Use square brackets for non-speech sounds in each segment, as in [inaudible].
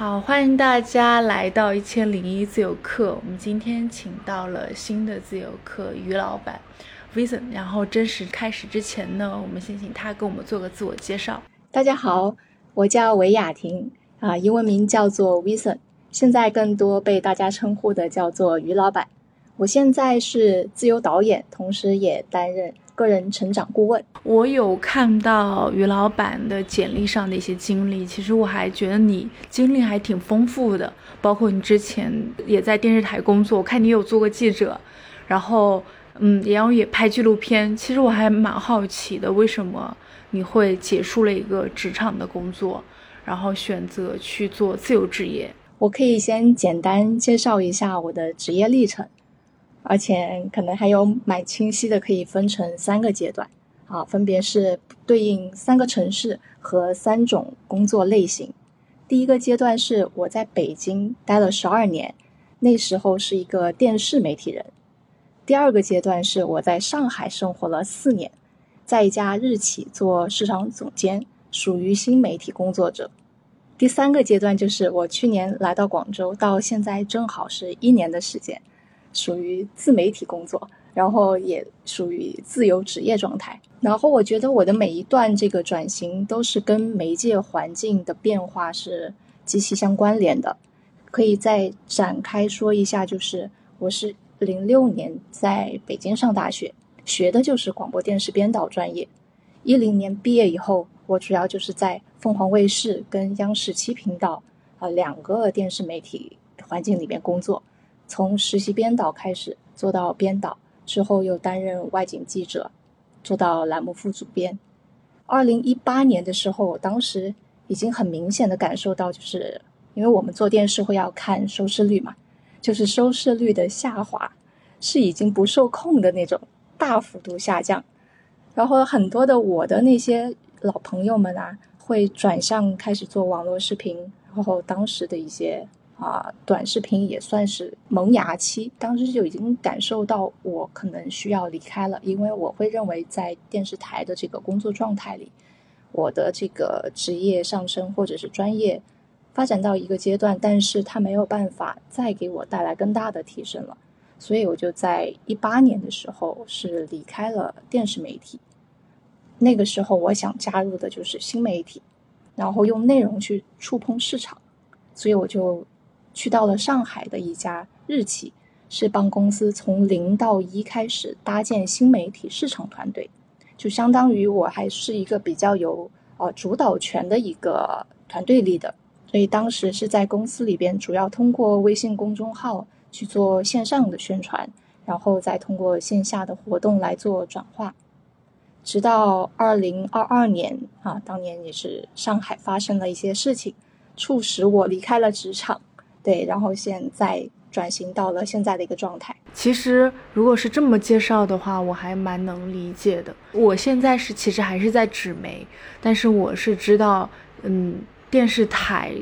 好，欢迎大家来到一千零一自由课。我们今天请到了新的自由课于老板 Vision。然后正式开始之前呢，我们先请他给我们做个自我介绍。大家好，我叫韦雅婷啊，英文名叫做 Vision，现在更多被大家称呼的叫做于老板。我现在是自由导演，同时也担任个人成长顾问。我有看到于老板的简历上的一些经历，其实我还觉得你经历还挺丰富的，包括你之前也在电视台工作，我看你有做过记者，然后嗯，然后也拍纪录片。其实我还蛮好奇的，为什么你会结束了一个职场的工作，然后选择去做自由职业？我可以先简单介绍一下我的职业历程。而且可能还有蛮清晰的，可以分成三个阶段，啊，分别是对应三个城市和三种工作类型。第一个阶段是我在北京待了十二年，那时候是一个电视媒体人。第二个阶段是我在上海生活了四年，在一家日企做市场总监，属于新媒体工作者。第三个阶段就是我去年来到广州，到现在正好是一年的时间。属于自媒体工作，然后也属于自由职业状态。然后我觉得我的每一段这个转型都是跟媒介环境的变化是极其相关联的。可以再展开说一下，就是我是零六年在北京上大学，学的就是广播电视编导专业。一零年毕业以后，我主要就是在凤凰卫视跟央视七频道啊两个电视媒体环境里面工作。从实习编导开始做到编导，之后又担任外景记者，做到栏目副主编。二零一八年的时候，我当时已经很明显的感受到，就是因为我们做电视会要看收视率嘛，就是收视率的下滑是已经不受控的那种大幅度下降。然后很多的我的那些老朋友们啊，会转向开始做网络视频，然后当时的一些。啊，短视频也算是萌芽期，当时就已经感受到我可能需要离开了，因为我会认为在电视台的这个工作状态里，我的这个职业上升或者是专业发展到一个阶段，但是它没有办法再给我带来更大的提升了，所以我就在一八年的时候是离开了电视媒体，那个时候我想加入的就是新媒体，然后用内容去触碰市场，所以我就。去到了上海的一家日企，是帮公司从零到一开始搭建新媒体市场团队，就相当于我还是一个比较有呃主导权的一个团队里的，所以当时是在公司里边主要通过微信公众号去做线上的宣传，然后再通过线下的活动来做转化，直到二零二二年啊，当年也是上海发生了一些事情，促使我离开了职场。对，然后现在转型到了现在的一个状态。其实，如果是这么介绍的话，我还蛮能理解的。我现在是其实还是在纸媒，但是我是知道，嗯，电视台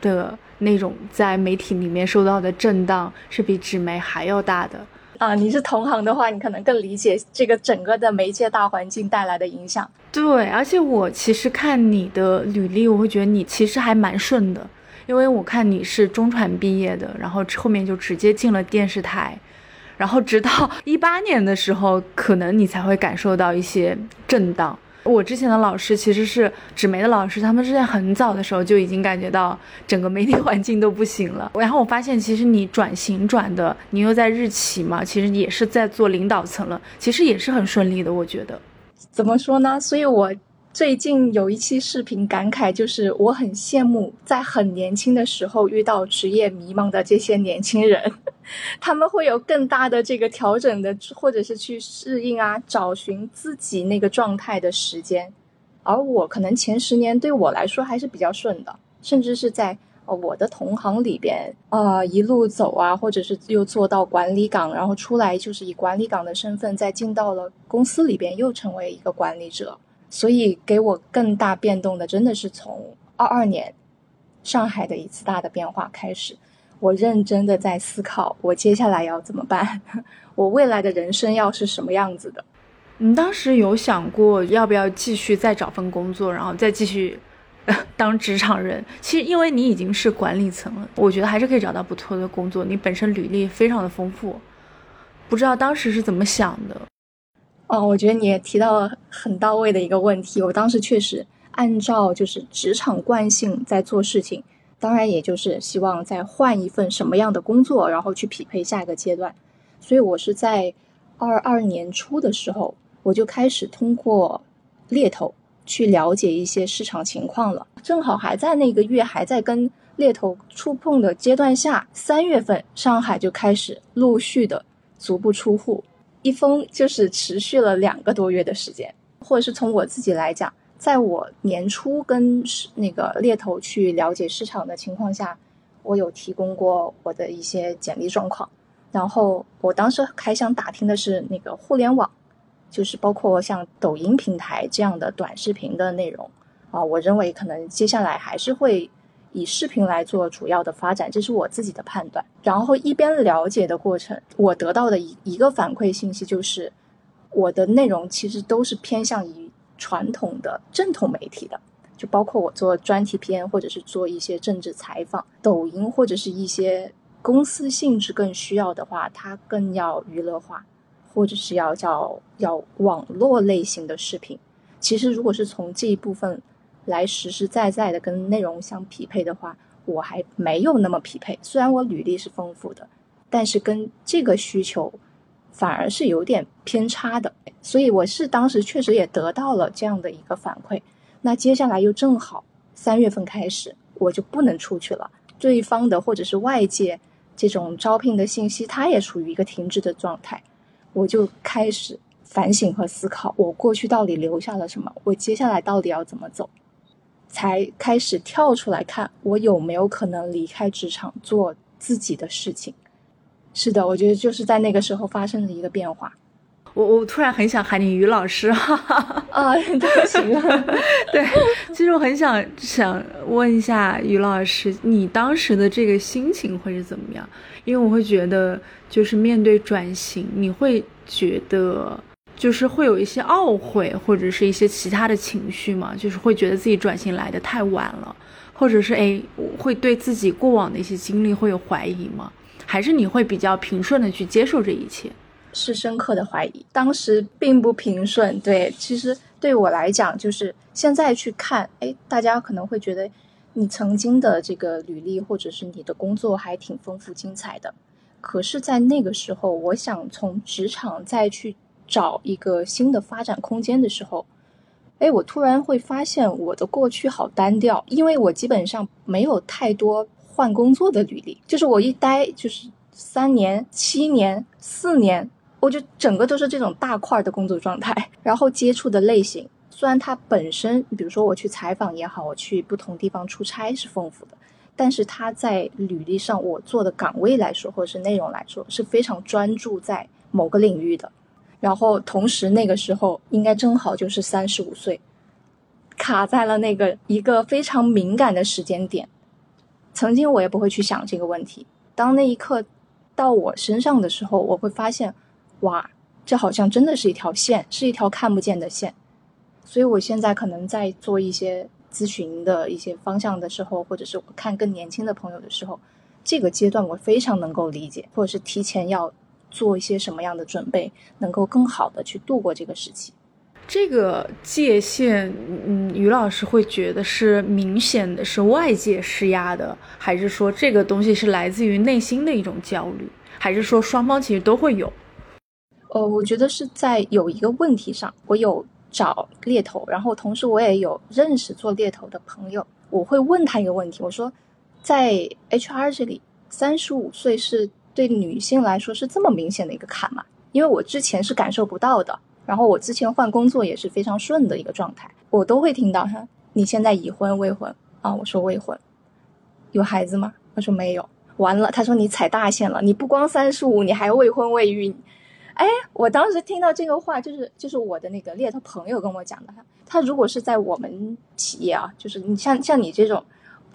的那种在媒体里面受到的震荡是比纸媒还要大的。啊，你是同行的话，你可能更理解这个整个的媒介大环境带来的影响。对，而且我其实看你的履历，我会觉得你其实还蛮顺的。因为我看你是中传毕业的，然后后面就直接进了电视台，然后直到 [laughs] 一八年的时候，可能你才会感受到一些震荡。我之前的老师其实是纸媒的老师，他们是在很早的时候就已经感觉到整个媒体 [laughs] 环境都不行了。然后我发现，其实你转型转的，你又在日企嘛，其实也是在做领导层了，其实也是很顺利的，我觉得。怎么说呢？所以我。最近有一期视频感慨，就是我很羡慕在很年轻的时候遇到职业迷茫的这些年轻人，[laughs] 他们会有更大的这个调整的，或者是去适应啊，找寻自己那个状态的时间。而我可能前十年对我来说还是比较顺的，甚至是在呃我的同行里边啊一路走啊，或者是又做到管理岗，然后出来就是以管理岗的身份再进到了公司里边，又成为一个管理者。所以给我更大变动的，真的是从二二年上海的一次大的变化开始。我认真的在思考，我接下来要怎么办？[laughs] 我未来的人生要是什么样子的？你当时有想过要不要继续再找份工作，然后再继续 [laughs] 当职场人。其实因为你已经是管理层了，我觉得还是可以找到不错的工作。你本身履历非常的丰富，不知道当时是怎么想的？哦，我觉得你也提到了很到位的一个问题。我当时确实按照就是职场惯性在做事情，当然也就是希望再换一份什么样的工作，然后去匹配下一个阶段。所以我是在二二年初的时候，我就开始通过猎头去了解一些市场情况了。正好还在那个月还在跟猎头触碰的阶段下，三月份上海就开始陆续的足不出户。一封就是持续了两个多月的时间，或者是从我自己来讲，在我年初跟那个猎头去了解市场的情况下，我有提供过我的一些简历状况。然后我当时还想打听的是那个互联网，就是包括像抖音平台这样的短视频的内容啊，我认为可能接下来还是会。以视频来做主要的发展，这是我自己的判断。然后一边了解的过程，我得到的一一个反馈信息就是，我的内容其实都是偏向于传统的正统媒体的，就包括我做专题片，或者是做一些政治采访。抖音或者是一些公司性质更需要的话，它更要娱乐化，或者是要叫要网络类型的视频。其实如果是从这一部分。来实实在在的跟内容相匹配的话，我还没有那么匹配。虽然我履历是丰富的，但是跟这个需求反而是有点偏差的。所以我是当时确实也得到了这样的一个反馈。那接下来又正好三月份开始，我就不能出去了。对方的或者是外界这种招聘的信息，它也处于一个停滞的状态。我就开始反省和思考，我过去到底留下了什么？我接下来到底要怎么走？才开始跳出来看，我有没有可能离开职场做自己的事情？是的，我觉得就是在那个时候发生的一个变化。我我突然很想喊你于老师，哈哈哈啊，都行。[laughs] 对，其实我很想想问一下于老师，你当时的这个心情会是怎么样？因为我会觉得，就是面对转型，你会觉得。就是会有一些懊悔，或者是一些其他的情绪嘛，就是会觉得自己转型来的太晚了，或者是哎，会对自己过往的一些经历会有怀疑吗？还是你会比较平顺的去接受这一切？是深刻的怀疑，当时并不平顺。对，其实对我来讲，就是现在去看，哎，大家可能会觉得你曾经的这个履历或者是你的工作还挺丰富精彩的，可是，在那个时候，我想从职场再去。找一个新的发展空间的时候，哎，我突然会发现我的过去好单调，因为我基本上没有太多换工作的履历，就是我一待就是三年、七年、四年，我就整个都是这种大块的工作状态。然后接触的类型，虽然它本身，比如说我去采访也好，我去不同地方出差是丰富的，但是它在履历上我做的岗位来说，或者是内容来说，是非常专注在某个领域的。然后同时，那个时候应该正好就是三十五岁，卡在了那个一个非常敏感的时间点。曾经我也不会去想这个问题，当那一刻到我身上的时候，我会发现，哇，这好像真的是一条线，是一条看不见的线。所以我现在可能在做一些咨询的一些方向的时候，或者是我看更年轻的朋友的时候，这个阶段我非常能够理解，或者是提前要。做一些什么样的准备，能够更好的去度过这个时期？这个界限，嗯，于老师会觉得是明显的是外界施压的，还是说这个东西是来自于内心的一种焦虑，还是说双方其实都会有？呃，我觉得是在有一个问题上，我有找猎头，然后同时我也有认识做猎头的朋友，我会问他一个问题，我说，在 HR 这里，三十五岁是？对女性来说是这么明显的一个坎嘛？因为我之前是感受不到的，然后我之前换工作也是非常顺的一个状态，我都会听到哈，你现在已婚未婚啊？我说未婚，有孩子吗？他说没有。完了，他说你踩大线了，你不光三十五，你还未婚未育。哎，我当时听到这个话，就是就是我的那个猎头朋友跟我讲的，哈他如果是在我们企业啊，就是你像像你这种。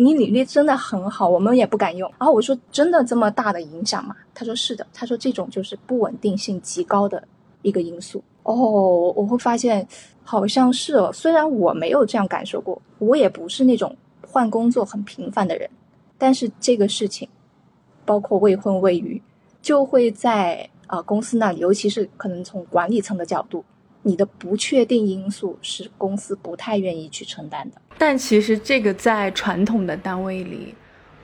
你履历真的很好，我们也不敢用。然后我说：“真的这么大的影响吗？”他说：“是的。”他说：“这种就是不稳定性极高的一个因素。”哦，我会发现好像是哦，虽然我没有这样感受过，我也不是那种换工作很频繁的人，但是这个事情，包括未婚未育，就会在啊、公司那里，尤其是可能从管理层的角度，你的不确定因素是公司不太愿意去承担的。但其实这个在传统的单位里，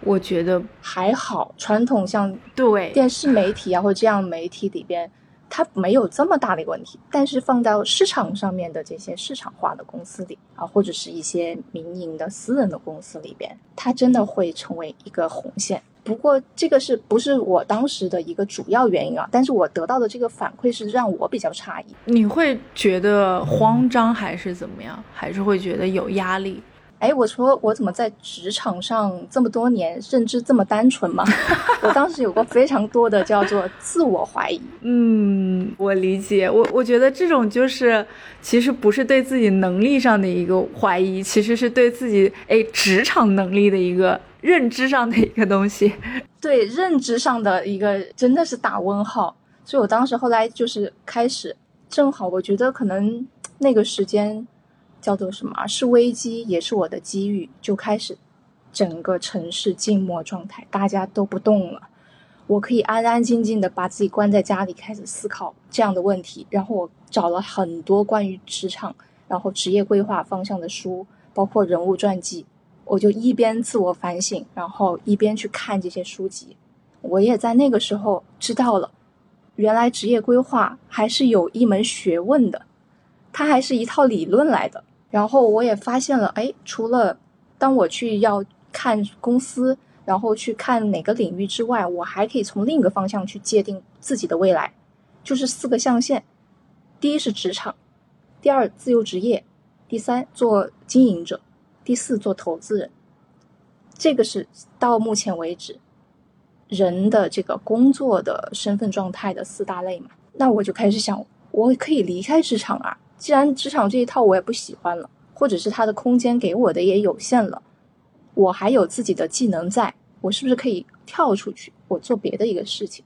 我觉得还好，传统像对电视媒体啊或者这样媒体里边，它没有这么大的一个问题。但是放到市场上面的这些市场化的公司里啊，或者是一些民营的私人的公司里边，它真的会成为一个红线。不过这个是不是我当时的一个主要原因啊？但是我得到的这个反馈是让我比较诧异。你会觉得慌张还是怎么样？还是会觉得有压力？哎，我说我怎么在职场上这么多年认知这么单纯吗？[laughs] 我当时有过非常多的叫做自我怀疑。嗯，我理解。我我觉得这种就是，其实不是对自己能力上的一个怀疑，其实是对自己哎职场能力的一个认知上的一个东西。[laughs] 对认知上的一个真的是打问号，所以我当时后来就是开始，正好我觉得可能那个时间叫做什么是危机，也是我的机遇，就开始整个城市静默状态，大家都不动了。我可以安安静静的把自己关在家里，开始思考这样的问题。然后我找了很多关于职场，然后职业规划方向的书，包括人物传记。我就一边自我反省，然后一边去看这些书籍。我也在那个时候知道了，原来职业规划还是有一门学问的，它还是一套理论来的。然后我也发现了，哎，除了当我去要看公司，然后去看哪个领域之外，我还可以从另一个方向去界定自己的未来，就是四个象限。第一是职场，第二自由职业，第三做经营者。第四，做投资人，这个是到目前为止人的这个工作的身份状态的四大类嘛。那我就开始想，我可以离开职场啊。既然职场这一套我也不喜欢了，或者是它的空间给我的也有限了，我还有自己的技能在，我是不是可以跳出去，我做别的一个事情？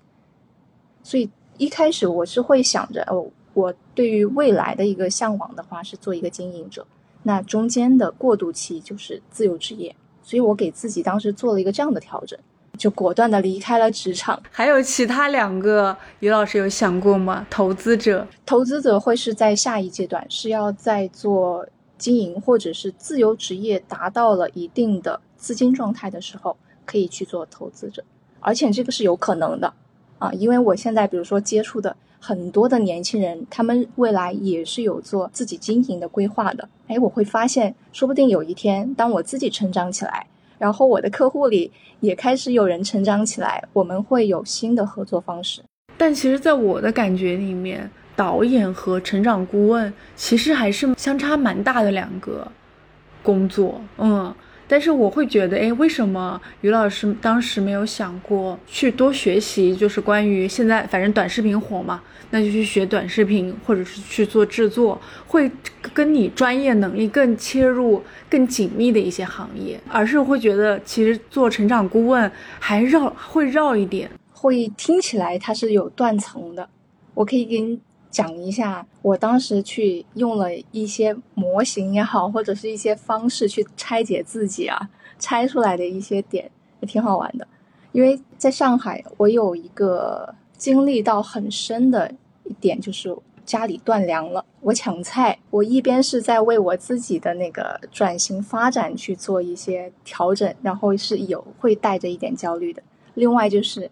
所以一开始我是会想着，哦，我对于未来的一个向往的话是做一个经营者。那中间的过渡期就是自由职业，所以我给自己当时做了一个这样的调整，就果断的离开了职场。还有其他两个，于老师有想过吗？投资者，投资者会是在下一阶段，是要在做经营或者是自由职业达到了一定的资金状态的时候，可以去做投资者，而且这个是有可能的啊，因为我现在比如说接触的。很多的年轻人，他们未来也是有做自己经营的规划的。哎，我会发现，说不定有一天，当我自己成长起来，然后我的客户里也开始有人成长起来，我们会有新的合作方式。但其实，在我的感觉里面，导演和成长顾问其实还是相差蛮大的两个工作。嗯。但是我会觉得，哎，为什么于老师当时没有想过去多学习？就是关于现在反正短视频火嘛，那就去学短视频，或者是去做制作，会跟你专业能力更切入、更紧密的一些行业，而是会觉得其实做成长顾问还绕会绕一点，会听起来它是有断层的。我可以给你讲一下，我当时去用了一些模型也好，或者是一些方式去拆解自己啊，拆出来的一些点也挺好玩的。因为在上海，我有一个经历到很深的一点，就是家里断粮了，我抢菜，我一边是在为我自己的那个转型发展去做一些调整，然后是有会带着一点焦虑的。另外就是。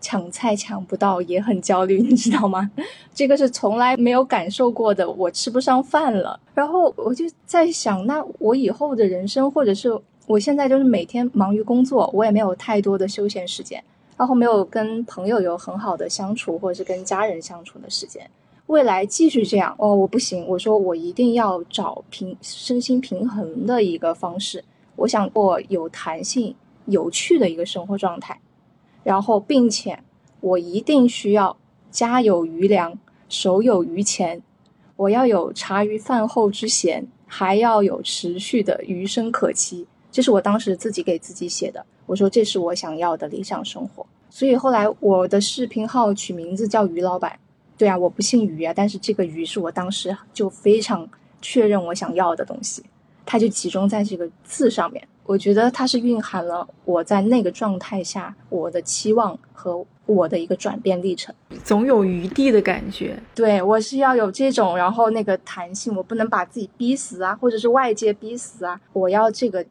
抢菜抢不到也很焦虑，[laughs] 你知道吗？这个是从来没有感受过的，我吃不上饭了。然后我就在想，那我以后的人生，或者是我现在就是每天忙于工作，我也没有太多的休闲时间，然后没有跟朋友有很好的相处，或者是跟家人相处的时间。未来继续这样哦，我不行。我说我一定要找平身心平衡的一个方式。我想过有弹性、有趣的一个生活状态。然后，并且我一定需要家有余粮，手有余钱，我要有茶余饭后之闲，还要有持续的余生可期。这是我当时自己给自己写的。我说这是我想要的理想生活。所以后来我的视频号取名字叫于老板，对啊，我不姓于啊，但是这个于是我当时就非常确认我想要的东西，它就集中在这个字上面。我觉得它是蕴含了我在那个状态下我的期望和我的一个转变历程，总有余地的感觉。对我是要有这种，然后那个弹性，我不能把自己逼死啊，或者是外界逼死啊，我要这个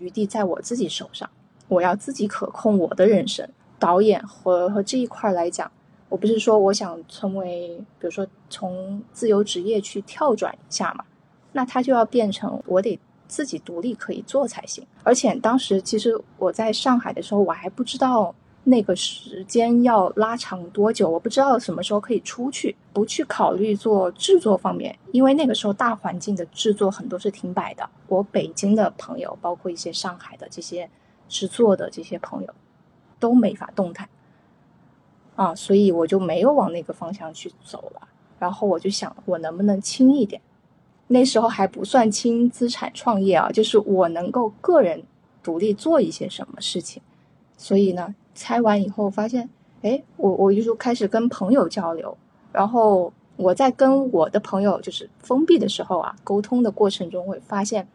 余地在我自己手上，我要自己可控我的人生。导演和和这一块来讲，我不是说我想成为，比如说从自由职业去跳转一下嘛，那他就要变成我得。自己独立可以做才行，而且当时其实我在上海的时候，我还不知道那个时间要拉长多久，我不知道什么时候可以出去，不去考虑做制作方面，因为那个时候大环境的制作很多是停摆的。我北京的朋友，包括一些上海的这些制作的这些朋友，都没法动弹啊，所以我就没有往那个方向去走了。然后我就想，我能不能轻一点？那时候还不算轻资产创业啊，就是我能够个人独立做一些什么事情，所以呢，拆完以后发现，哎，我我就开始跟朋友交流，然后我在跟我的朋友就是封闭的时候啊，沟通的过程中会发现，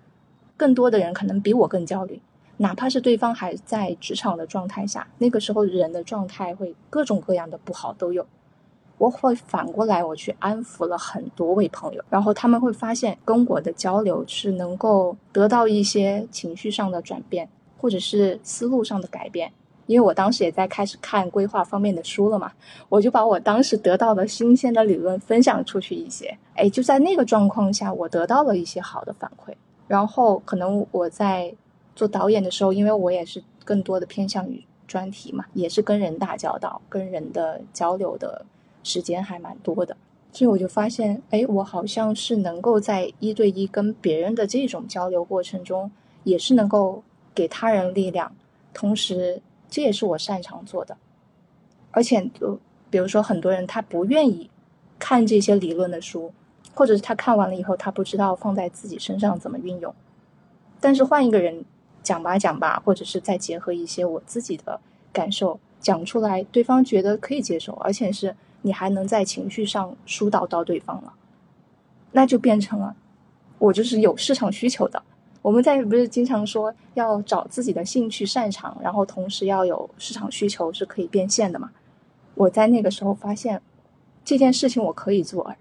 更多的人可能比我更焦虑，哪怕是对方还在职场的状态下，那个时候人的状态会各种各样的不好都有。我会反过来，我去安抚了很多位朋友，然后他们会发现跟我的交流是能够得到一些情绪上的转变，或者是思路上的改变。因为我当时也在开始看规划方面的书了嘛，我就把我当时得到的新鲜的理论分享出去一些。哎，就在那个状况下，我得到了一些好的反馈。然后可能我在做导演的时候，因为我也是更多的偏向于专题嘛，也是跟人打交道、跟人的交流的。时间还蛮多的，所以我就发现，哎，我好像是能够在一对一跟别人的这种交流过程中，也是能够给他人力量，同时这也是我擅长做的。而且，就比如说很多人他不愿意看这些理论的书，或者是他看完了以后他不知道放在自己身上怎么运用，但是换一个人讲吧讲吧，或者是再结合一些我自己的感受讲出来，对方觉得可以接受，而且是。你还能在情绪上疏导到对方了，那就变成了我就是有市场需求的。我们在不是经常说要找自己的兴趣擅长，然后同时要有市场需求是可以变现的嘛？我在那个时候发现这件事情我可以做，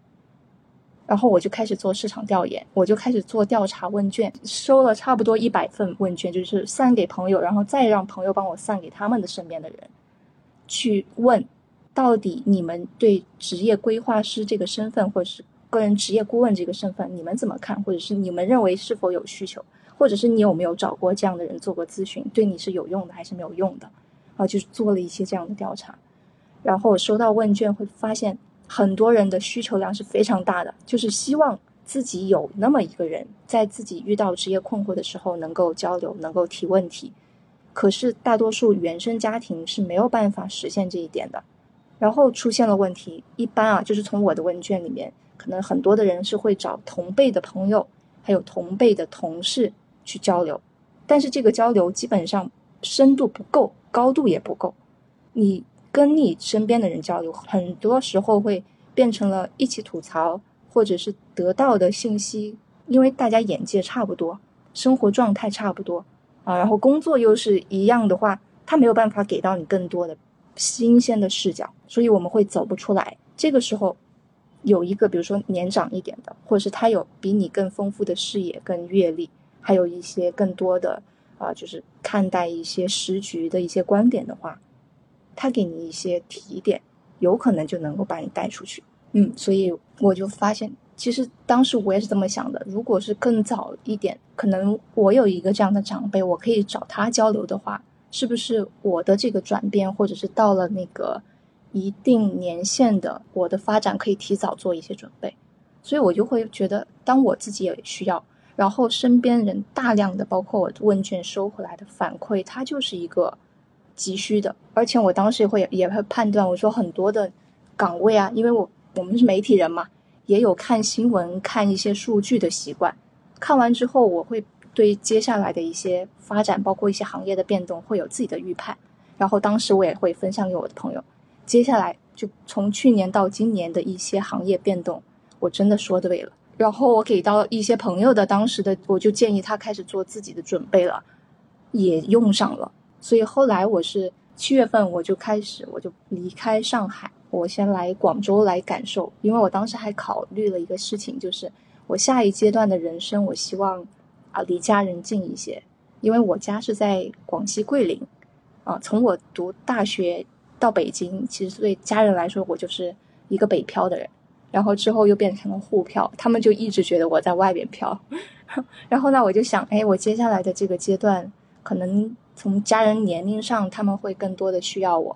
然后我就开始做市场调研，我就开始做调查问卷，收了差不多一百份问卷，就是散给朋友，然后再让朋友帮我散给他们的身边的人去问。到底你们对职业规划师这个身份，或者是个人职业顾问这个身份，你们怎么看？或者是你们认为是否有需求？或者是你有没有找过这样的人做过咨询？对你是有用的还是没有用的？啊，就是做了一些这样的调查，然后收到问卷会发现，很多人的需求量是非常大的，就是希望自己有那么一个人，在自己遇到职业困惑的时候能够交流，能够提问题。可是大多数原生家庭是没有办法实现这一点的。然后出现了问题，一般啊，就是从我的问卷里面，可能很多的人是会找同辈的朋友，还有同辈的同事去交流，但是这个交流基本上深度不够，高度也不够。你跟你身边的人交流，很多时候会变成了一起吐槽，或者是得到的信息，因为大家眼界差不多，生活状态差不多啊，然后工作又是一样的话，他没有办法给到你更多的。新鲜的视角，所以我们会走不出来。这个时候，有一个比如说年长一点的，或者是他有比你更丰富的视野、跟阅历，还有一些更多的啊，就是看待一些时局的一些观点的话，他给你一些提点，有可能就能够把你带出去。嗯，所以我就发现，其实当时我也是这么想的。如果是更早一点，可能我有一个这样的长辈，我可以找他交流的话。是不是我的这个转变，或者是到了那个一定年限的我的发展，可以提早做一些准备？所以我就会觉得，当我自己也需要，然后身边人大量的，包括我问卷收回来的反馈，它就是一个急需的。而且我当时也会也会判断，我说很多的岗位啊，因为我我们是媒体人嘛，也有看新闻、看一些数据的习惯。看完之后，我会。对接下来的一些发展，包括一些行业的变动，会有自己的预判。然后当时我也会分享给我的朋友，接下来就从去年到今年的一些行业变动，我真的说对了。然后我给到一些朋友的当时的，我就建议他开始做自己的准备了，也用上了。所以后来我是七月份我就开始，我就离开上海，我先来广州来感受，因为我当时还考虑了一个事情，就是我下一阶段的人生，我希望啊离家人近一些，因为我家是在广西桂林，啊，从我读大学到北京，其实对家人来说，我就是一个北漂的人。然后之后又变成了沪漂，他们就一直觉得我在外边漂。[laughs] 然后呢，我就想，哎，我接下来的这个阶段，可能从家人年龄上，他们会更多的需要我。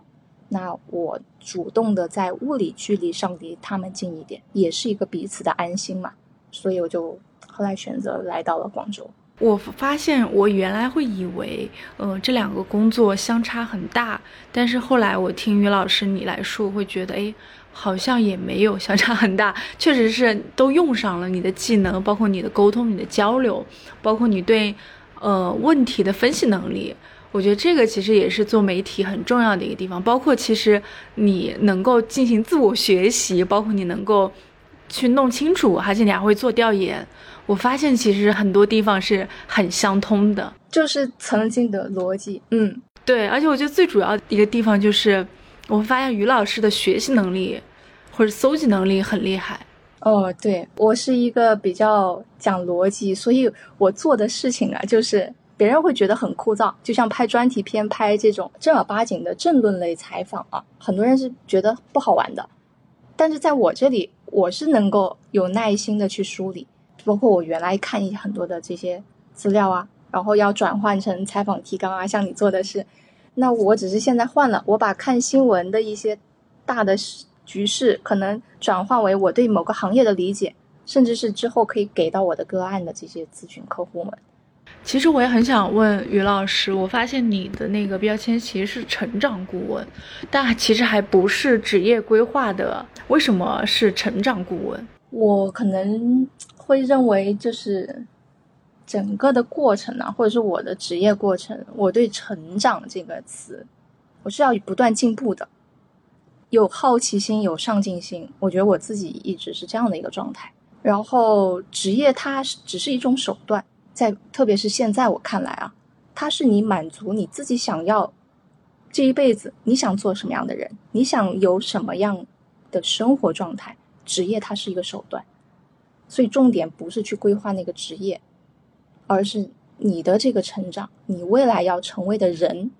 那我主动的在物理距离上离他们近一点，也是一个彼此的安心嘛。所以我就后来选择来到了广州。我发现我原来会以为，呃，这两个工作相差很大，但是后来我听于老师你来说，会觉得，哎。好像也没有相差很大，[laughs] 确实是都用上了你的技能，包括你的沟通、你的交流，包括你对呃问题的分析能力。我觉得这个其实也是做媒体很重要的一个地方。包括其实你能够进行自我学习，包括你能够去弄清楚，而且你还会做调研。我发现其实很多地方是很相通的，就是曾经的逻辑。嗯，对。而且我觉得最主要的一个地方就是。我发现于老师的学习能力或者搜集能力很厉害。哦，对我是一个比较讲逻辑，所以我做的事情啊，就是别人会觉得很枯燥，就像拍专题片、拍这种正儿八经的政论类采访啊，很多人是觉得不好玩的。但是在我这里，我是能够有耐心的去梳理，包括我原来看一很多的这些资料啊，然后要转换成采访提纲啊，像你做的是。那我只是现在换了，我把看新闻的一些大的局势，可能转换为我对某个行业的理解，甚至是之后可以给到我的个案的这些咨询客户们。其实我也很想问于老师，我发现你的那个标签其实是成长顾问，但其实还不是职业规划的，为什么是成长顾问？我可能会认为就是。整个的过程呢，或者是我的职业过程，我对“成长”这个词，我是要不断进步的，有好奇心，有上进心。我觉得我自己一直是这样的一个状态。然后，职业它是只是一种手段，在特别是现在我看来啊，它是你满足你自己想要这一辈子你想做什么样的人，你想有什么样的生活状态，职业它是一个手段。所以重点不是去规划那个职业。而是你的这个成长，你未来要成为的人，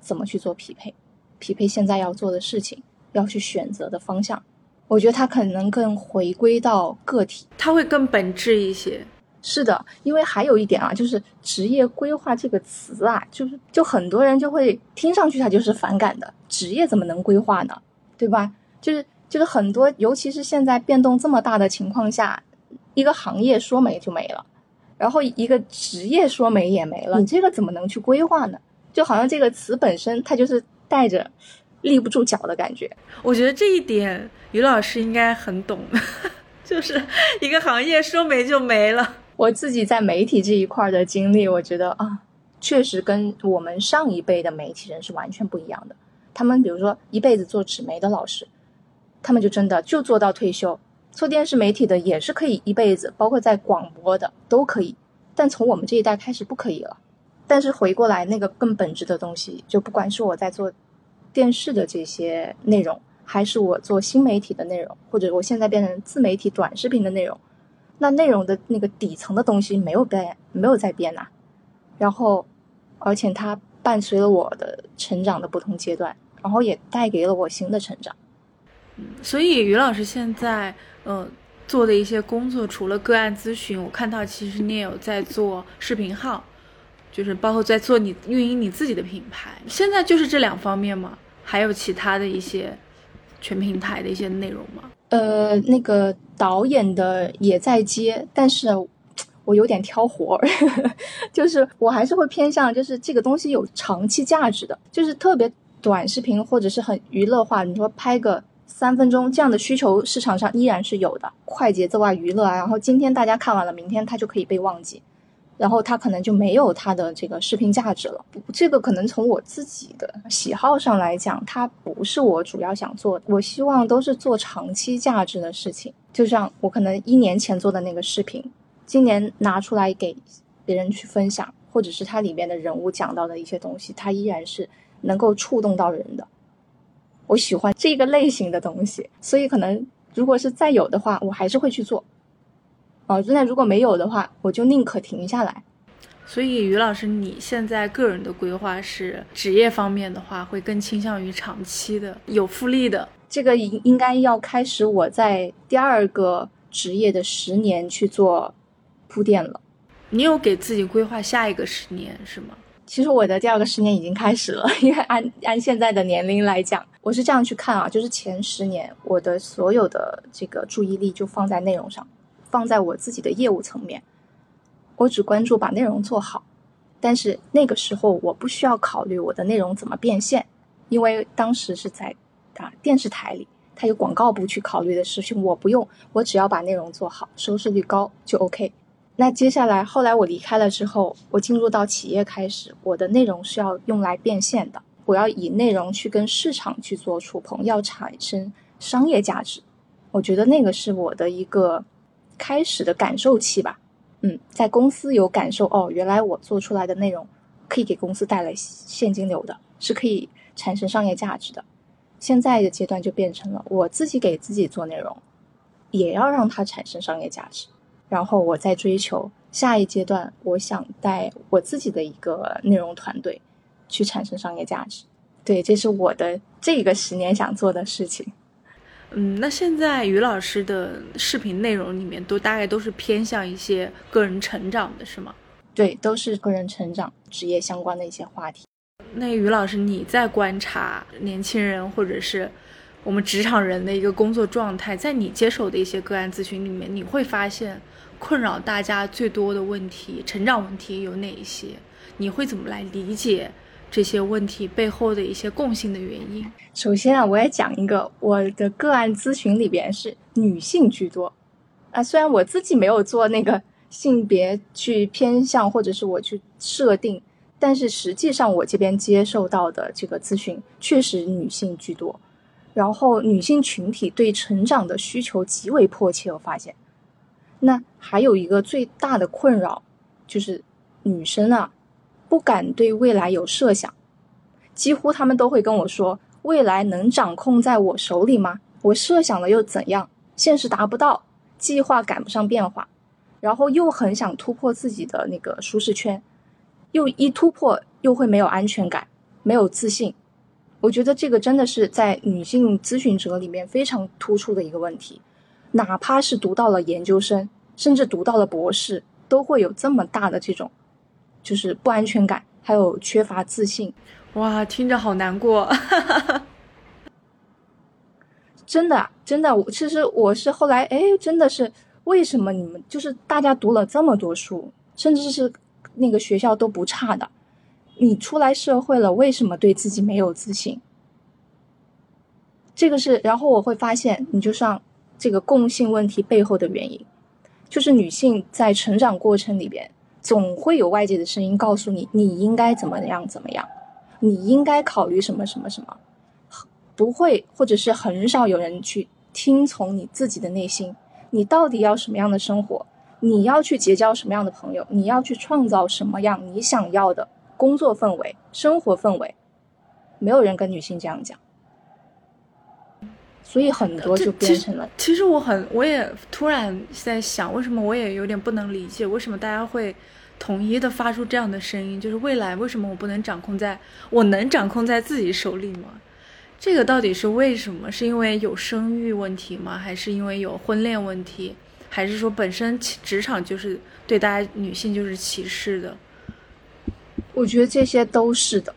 怎么去做匹配？匹配现在要做的事情，要去选择的方向。我觉得它可能更回归到个体，它会更本质一些。是的，因为还有一点啊，就是职业规划这个词啊，就是就很多人就会听上去他就是反感的。职业怎么能规划呢？对吧？就是就是很多，尤其是现在变动这么大的情况下，一个行业说没就没了。然后一个职业说没也没了，你这个怎么能去规划呢？就好像这个词本身它就是带着立不住脚的感觉。我觉得这一点于老师应该很懂，[laughs] 就是一个行业说没就没了。我自己在媒体这一块的经历，我觉得啊，确实跟我们上一辈的媒体人是完全不一样的。他们比如说一辈子做纸媒的老师，他们就真的就做到退休。做电视媒体的也是可以一辈子，包括在广播的都可以，但从我们这一代开始不可以了。但是回过来，那个更本质的东西，就不管是我在做电视的这些内容，还是我做新媒体的内容，或者我现在变成自媒体短视频的内容，那内容的那个底层的东西没有变，没有在变呐。然后，而且它伴随了我的成长的不同阶段，然后也带给了我新的成长。所以于老师现在。呃，做的一些工作，除了个案咨询，我看到其实你也有在做视频号，就是包括在做你运营你自己的品牌。现在就是这两方面吗？还有其他的一些全平台的一些内容吗？呃，那个导演的也在接，但是我有点挑活儿，[laughs] 就是我还是会偏向，就是这个东西有长期价值的，就是特别短视频或者是很娱乐化，你说拍个。三分钟这样的需求市场上依然是有的，快节奏啊，娱乐啊，然后今天大家看完了，明天它就可以被忘记。然后它可能就没有它的这个视频价值了。这个可能从我自己的喜好上来讲，它不是我主要想做的。我希望都是做长期价值的事情。就像我可能一年前做的那个视频，今年拿出来给别人去分享，或者是它里面的人物讲到的一些东西，它依然是能够触动到人的。我喜欢这个类型的东西，所以可能如果是再有的话，我还是会去做。哦，那如果没有的话，我就宁可停下来。所以，于老师，你现在个人的规划是职业方面的话，会更倾向于长期的、有复利的。这个应应该要开始我在第二个职业的十年去做铺垫了。你有给自己规划下一个十年是吗？其实我的第二个十年已经开始了，[laughs] 因为按按现在的年龄来讲，我是这样去看啊，就是前十年我的所有的这个注意力就放在内容上。放在我自己的业务层面，我只关注把内容做好。但是那个时候我不需要考虑我的内容怎么变现，因为当时是在啊电视台里，它有广告部去考虑的事情，我不用，我只要把内容做好，收视率高就 OK。那接下来后来我离开了之后，我进入到企业开始，我的内容是要用来变现的，我要以内容去跟市场去做触碰，要产生商业价值。我觉得那个是我的一个。开始的感受期吧，嗯，在公司有感受哦，原来我做出来的内容可以给公司带来现金流的，是可以产生商业价值的。现在的阶段就变成了我自己给自己做内容，也要让它产生商业价值，然后我再追求下一阶段，我想带我自己的一个内容团队去产生商业价值。对，这是我的这个十年想做的事情。嗯，那现在于老师的视频内容里面都大概都是偏向一些个人成长的，是吗？对，都是个人成长、职业相关的一些话题。那于老师，你在观察年轻人或者是我们职场人的一个工作状态，在你接手的一些个案咨询里面，你会发现困扰大家最多的问题、成长问题有哪一些？你会怎么来理解？这些问题背后的一些共性的原因。首先啊，我也讲一个，我的个案咨询里边是女性居多啊。虽然我自己没有做那个性别去偏向，或者是我去设定，但是实际上我这边接受到的这个咨询确实女性居多。然后女性群体对成长的需求极为迫切，我发现。那还有一个最大的困扰就是女生啊。不敢对未来有设想，几乎他们都会跟我说：“未来能掌控在我手里吗？我设想了又怎样？现实达不到，计划赶不上变化，然后又很想突破自己的那个舒适圈，又一突破又会没有安全感，没有自信。我觉得这个真的是在女性咨询者里面非常突出的一个问题，哪怕是读到了研究生，甚至读到了博士，都会有这么大的这种。”就是不安全感，还有缺乏自信，哇，听着好难过。[laughs] 真的，真的，我其实我是后来，哎，真的是为什么你们就是大家读了这么多书，甚至是那个学校都不差的，你出来社会了，为什么对自己没有自信？这个是，然后我会发现，你就像这个共性问题背后的原因，就是女性在成长过程里边。总会有外界的声音告诉你，你应该怎么样怎么样，你应该考虑什么什么什么，不会，或者是很少有人去听从你自己的内心，你到底要什么样的生活？你要去结交什么样的朋友？你要去创造什么样你想要的工作氛围、生活氛围？没有人跟女性这样讲，所以很多就变成了。其实我很，我也突然在想，为什么我也有点不能理解，为什么大家会。统一的发出这样的声音，就是未来为什么我不能掌控在，我能掌控在自己手里吗？这个到底是为什么？是因为有生育问题吗？还是因为有婚恋问题？还是说本身职场就是对大家女性就是歧视的？我觉得这些都是的。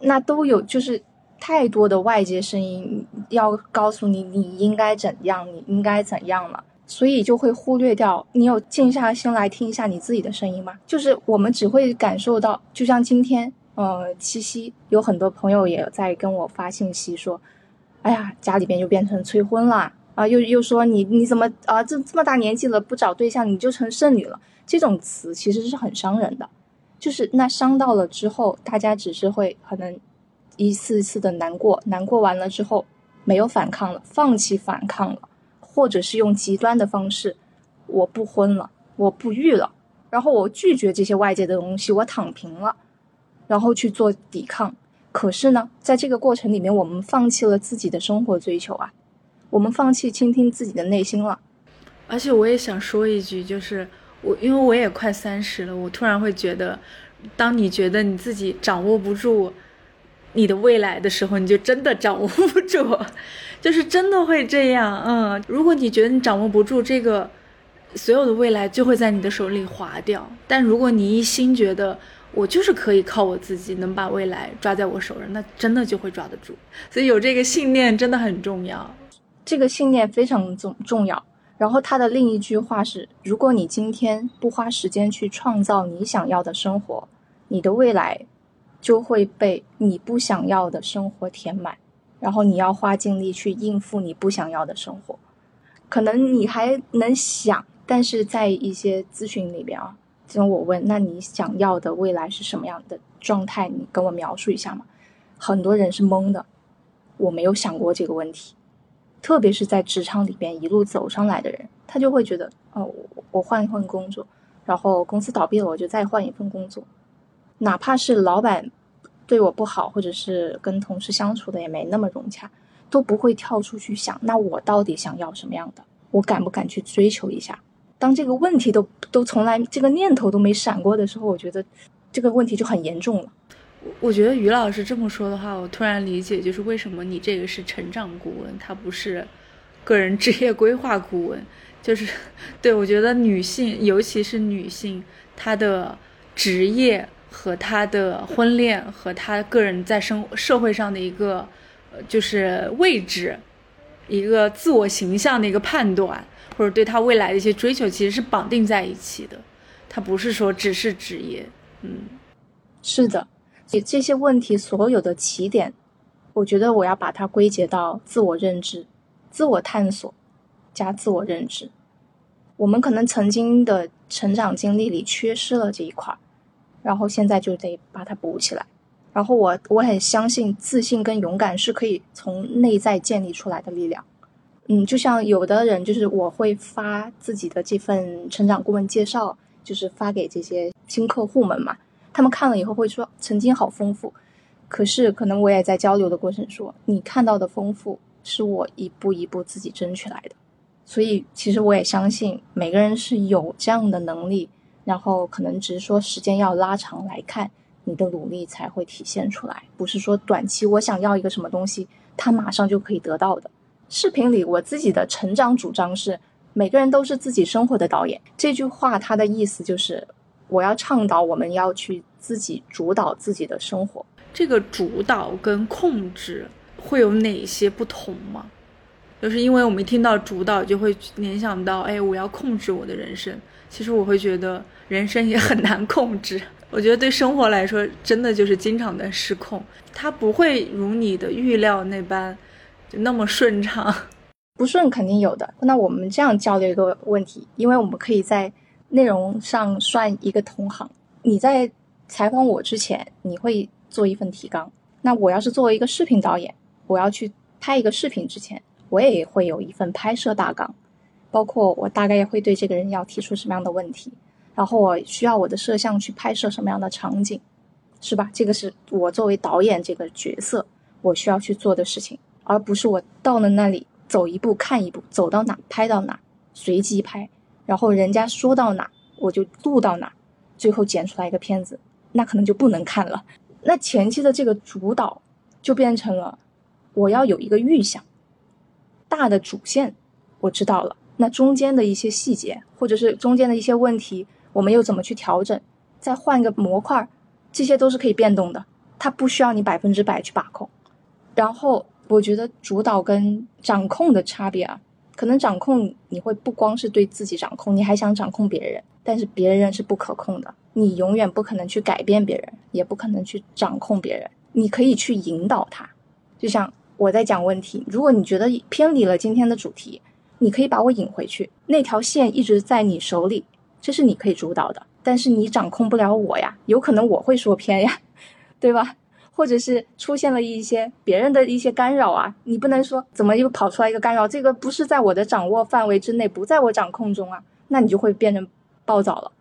那都有，就是太多的外界声音要告诉你你应该怎样，你应该怎样了。所以就会忽略掉，你有静下心来听一下你自己的声音吗？就是我们只会感受到，就像今天，呃，七夕，有很多朋友也在跟我发信息说，哎呀，家里边就变成催婚啦，啊，又又说你你怎么啊这这么大年纪了不找对象你就成剩女了，这种词其实是很伤人的，就是那伤到了之后，大家只是会可能一次一次的难过，难过完了之后没有反抗了，放弃反抗了，或者是用极端的方式，我不婚了，我不育了，然后我拒绝这些外界的东西，我躺平了，然后去做抵抗。可是呢，在这个过程里面，我们放弃了自己的生活追求啊，我们放弃倾听自己的内心了。而且我也想说一句，就是我因为我也快三十了，我突然会觉得，当你觉得你自己掌握不住你的未来的时候，你就真的掌握不住，就是真的会这样。嗯，如果你觉得你掌握不住这个，所有的未来就会在你的手里滑掉。但如果你一心觉得，我就是可以靠我自己能把未来抓在我手上，那真的就会抓得住。所以有这个信念真的很重要，这个信念非常重重要。然后他的另一句话是：如果你今天不花时间去创造你想要的生活，你的未来就会被你不想要的生活填满。然后你要花精力去应付你不想要的生活，可能你还能想，但是在一些咨询里边啊。就我问，那你想要的未来是什么样的状态？你跟我描述一下嘛。很多人是懵的，我没有想过这个问题。特别是在职场里边一路走上来的人，他就会觉得，哦，我换一份工作，然后公司倒闭了，我就再换一份工作。哪怕是老板对我不好，或者是跟同事相处的也没那么融洽，都不会跳出去想，那我到底想要什么样的？我敢不敢去追求一下？当这个问题都都从来这个念头都没闪过的时候，我觉得这个问题就很严重了。我觉得于老师这么说的话，我突然理解，就是为什么你这个是成长顾问，他不是个人职业规划顾问。就是对我觉得女性，尤其是女性，她的职业和他的婚恋和他个人在生社会上的一个呃，就是位置，一个自我形象的一个判断。或者对他未来的一些追求，其实是绑定在一起的，他不是说只是职业，嗯，是的，这些问题所有的起点，我觉得我要把它归结到自我认知、自我探索加自我认知。我们可能曾经的成长经历里缺失了这一块儿，然后现在就得把它补起来。然后我我很相信，自信跟勇敢是可以从内在建立出来的力量。嗯，就像有的人，就是我会发自己的这份成长顾问介绍，就是发给这些新客户们嘛。他们看了以后会说，曾经好丰富。可是可能我也在交流的过程说，你看到的丰富是我一步一步自己争取来的。所以其实我也相信每个人是有这样的能力，然后可能只是说时间要拉长来看，你的努力才会体现出来，不是说短期我想要一个什么东西，他马上就可以得到的。视频里我自己的成长主张是，每个人都是自己生活的导演。这句话它的意思就是，我要倡导我们要去自己主导自己的生活。这个主导跟控制会有哪些不同吗？就是因为我们一听到主导就会联想到，哎，我要控制我的人生。其实我会觉得人生也很难控制。[laughs] 我觉得对生活来说，真的就是经常的失控，它不会如你的预料那般。就那么顺畅，[laughs] 不顺肯定有的。那我们这样交流一个问题，因为我们可以在内容上算一个同行。你在采访我之前，你会做一份提纲。那我要是作为一个视频导演，我要去拍一个视频之前，我也会有一份拍摄大纲，包括我大概会对这个人要提出什么样的问题，然后我需要我的摄像去拍摄什么样的场景，是吧？这个是我作为导演这个角色，我需要去做的事情。而不是我到了那里走一步看一步，走到哪拍到哪，随机拍，然后人家说到哪我就录到哪，最后剪出来一个片子，那可能就不能看了。那前期的这个主导就变成了我要有一个预想，大的主线我知道了，那中间的一些细节或者是中间的一些问题，我们又怎么去调整，再换个模块，这些都是可以变动的，它不需要你百分之百去把控，然后。我觉得主导跟掌控的差别啊，可能掌控你会不光是对自己掌控，你还想掌控别人，但是别人是不可控的，你永远不可能去改变别人，也不可能去掌控别人。你可以去引导他，就像我在讲问题，如果你觉得偏离了今天的主题，你可以把我引回去，那条线一直在你手里，这是你可以主导的，但是你掌控不了我呀，有可能我会说偏呀，[laughs] 对吧？或者是出现了一些别人的一些干扰啊，你不能说怎么又跑出来一个干扰，这个不是在我的掌握范围之内，不在我掌控中啊，那你就会变成暴躁了。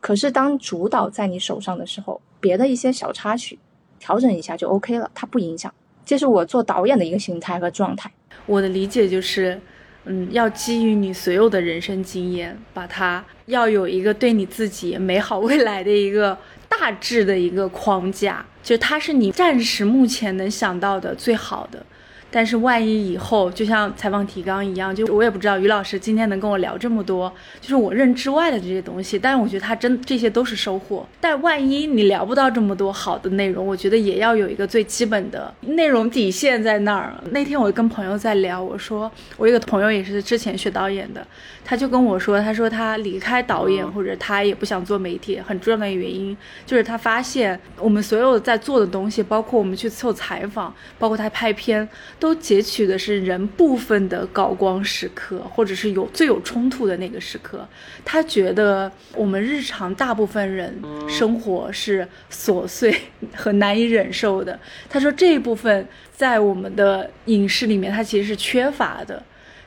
可是当主导在你手上的时候，别的一些小插曲调整一下就 OK 了，它不影响。这是我做导演的一个心态和状态。我的理解就是，嗯，要基于你所有的人生经验，把它要有一个对你自己美好未来的一个大致的一个框架，就它是你暂时目前能想到的最好的。但是万一以后就像采访提纲一样，就我也不知道于老师今天能跟我聊这么多，就是我认知外的这些东西。但是我觉得他真这些都是收获。但万一你聊不到这么多好的内容，我觉得也要有一个最基本的内容底线在那儿。那天我跟朋友在聊，我说我一个朋友也是之前学导演的，他就跟我说，他说他离开导演或者他也不想做媒体，很重要的原因就是他发现我们所有在做的东西，包括我们去做采访，包括他拍片。都截取的是人部分的高光时刻，或者是有最有冲突的那个时刻。他觉得我们日常大部分人生活是琐碎和难以忍受的。他说这一部分在我们的影视里面，他其实是缺乏的。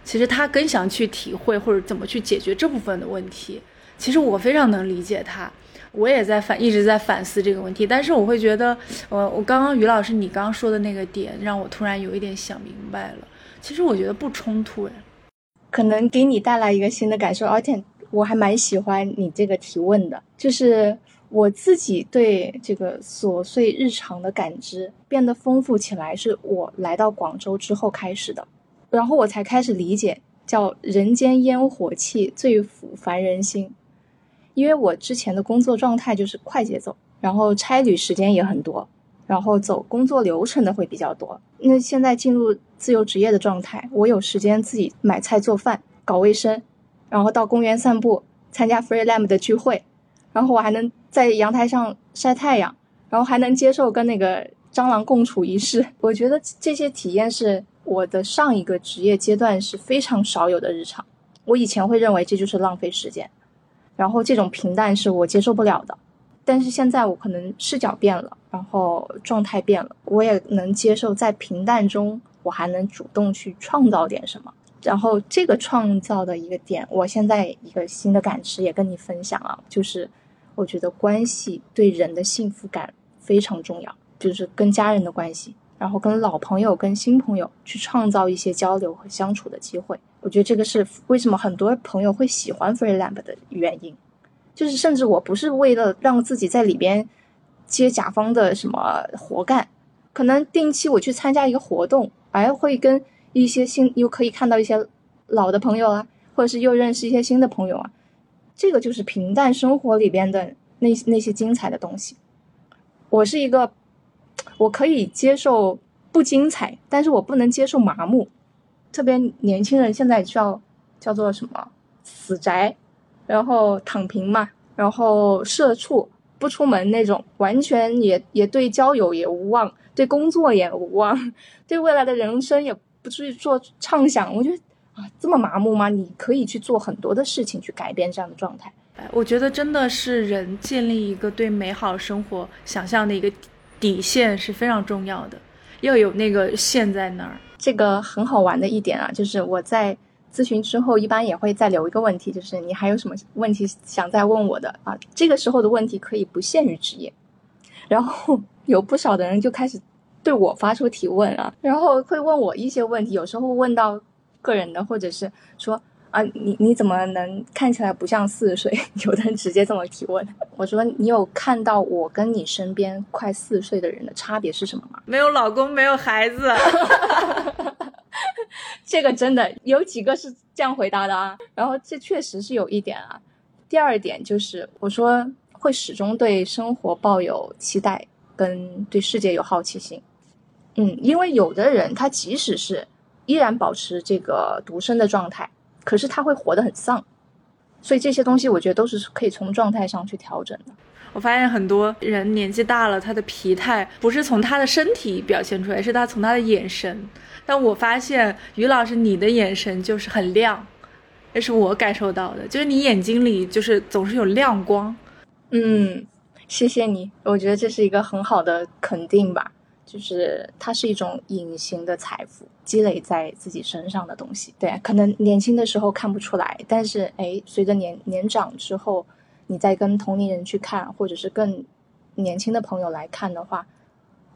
其实他更想去体会或者怎么去解决这部分的问题。其实我非常能理解他。我也在反一直在反思这个问题，但是我会觉得，我我刚刚于老师你刚刚说的那个点，让我突然有一点想明白了。其实我觉得不冲突，哎，可能给你带来一个新的感受，而且我还蛮喜欢你这个提问的，就是我自己对这个琐碎日常的感知变得丰富起来，是我来到广州之后开始的，然后我才开始理解，叫人间烟火气，最抚凡人心。因为我之前的工作状态就是快节奏，然后差旅时间也很多，然后走工作流程的会比较多。那现在进入自由职业的状态，我有时间自己买菜做饭、搞卫生，然后到公园散步、参加 Free Lamb 的聚会，然后我还能在阳台上晒太阳，然后还能接受跟那个蟑螂共处一室。我觉得这些体验是我的上一个职业阶段是非常少有的日常。我以前会认为这就是浪费时间。然后这种平淡是我接受不了的，但是现在我可能视角变了，然后状态变了，我也能接受在平淡中我还能主动去创造点什么。然后这个创造的一个点，我现在一个新的感知也跟你分享啊，就是我觉得关系对人的幸福感非常重要，就是跟家人的关系，然后跟老朋友、跟新朋友去创造一些交流和相处的机会。我觉得这个是为什么很多朋友会喜欢 Free Lamp 的原因，就是甚至我不是为了让自己在里边接甲方的什么活干，可能定期我去参加一个活动，哎，会跟一些新又可以看到一些老的朋友啊，或者是又认识一些新的朋友啊，这个就是平淡生活里边的那那些精彩的东西。我是一个，我可以接受不精彩，但是我不能接受麻木。特别年轻人现在叫叫做什么死宅，然后躺平嘛，然后社畜不出门那种，完全也也对交友也无望，对工作也无望，对未来的人生也不去做畅想。我觉得啊，这么麻木吗？你可以去做很多的事情去改变这样的状态。我觉得真的是人建立一个对美好生活想象的一个底线是非常重要的，要有那个线在那儿。这个很好玩的一点啊，就是我在咨询之后，一般也会再留一个问题，就是你还有什么问题想再问我的啊？这个时候的问题可以不限于职业，然后有不少的人就开始对我发出提问啊，然后会问我一些问题，有时候问到个人的，或者是说。啊，你你怎么能看起来不像四十岁？[laughs] 有的人直接这么提问。我说，你有看到我跟你身边快四十岁的人的差别是什么吗？没有老公，没有孩子。[laughs] 这个真的有几个是这样回答的啊？然后这确实是有一点啊。第二点就是，我说会始终对生活抱有期待，跟对世界有好奇心。嗯，因为有的人他即使是依然保持这个独身的状态。可是他会活得很丧，所以这些东西我觉得都是可以从状态上去调整的。我发现很多人年纪大了，他的疲态不是从他的身体表现出来，是他从他的眼神。但我发现于老师，你的眼神就是很亮，这是我感受到的，就是你眼睛里就是总是有亮光。嗯，谢谢你，我觉得这是一个很好的肯定吧。就是它是一种隐形的财富，积累在自己身上的东西。对，可能年轻的时候看不出来，但是哎，随着年年长之后，你再跟同龄人去看，或者是更年轻的朋友来看的话，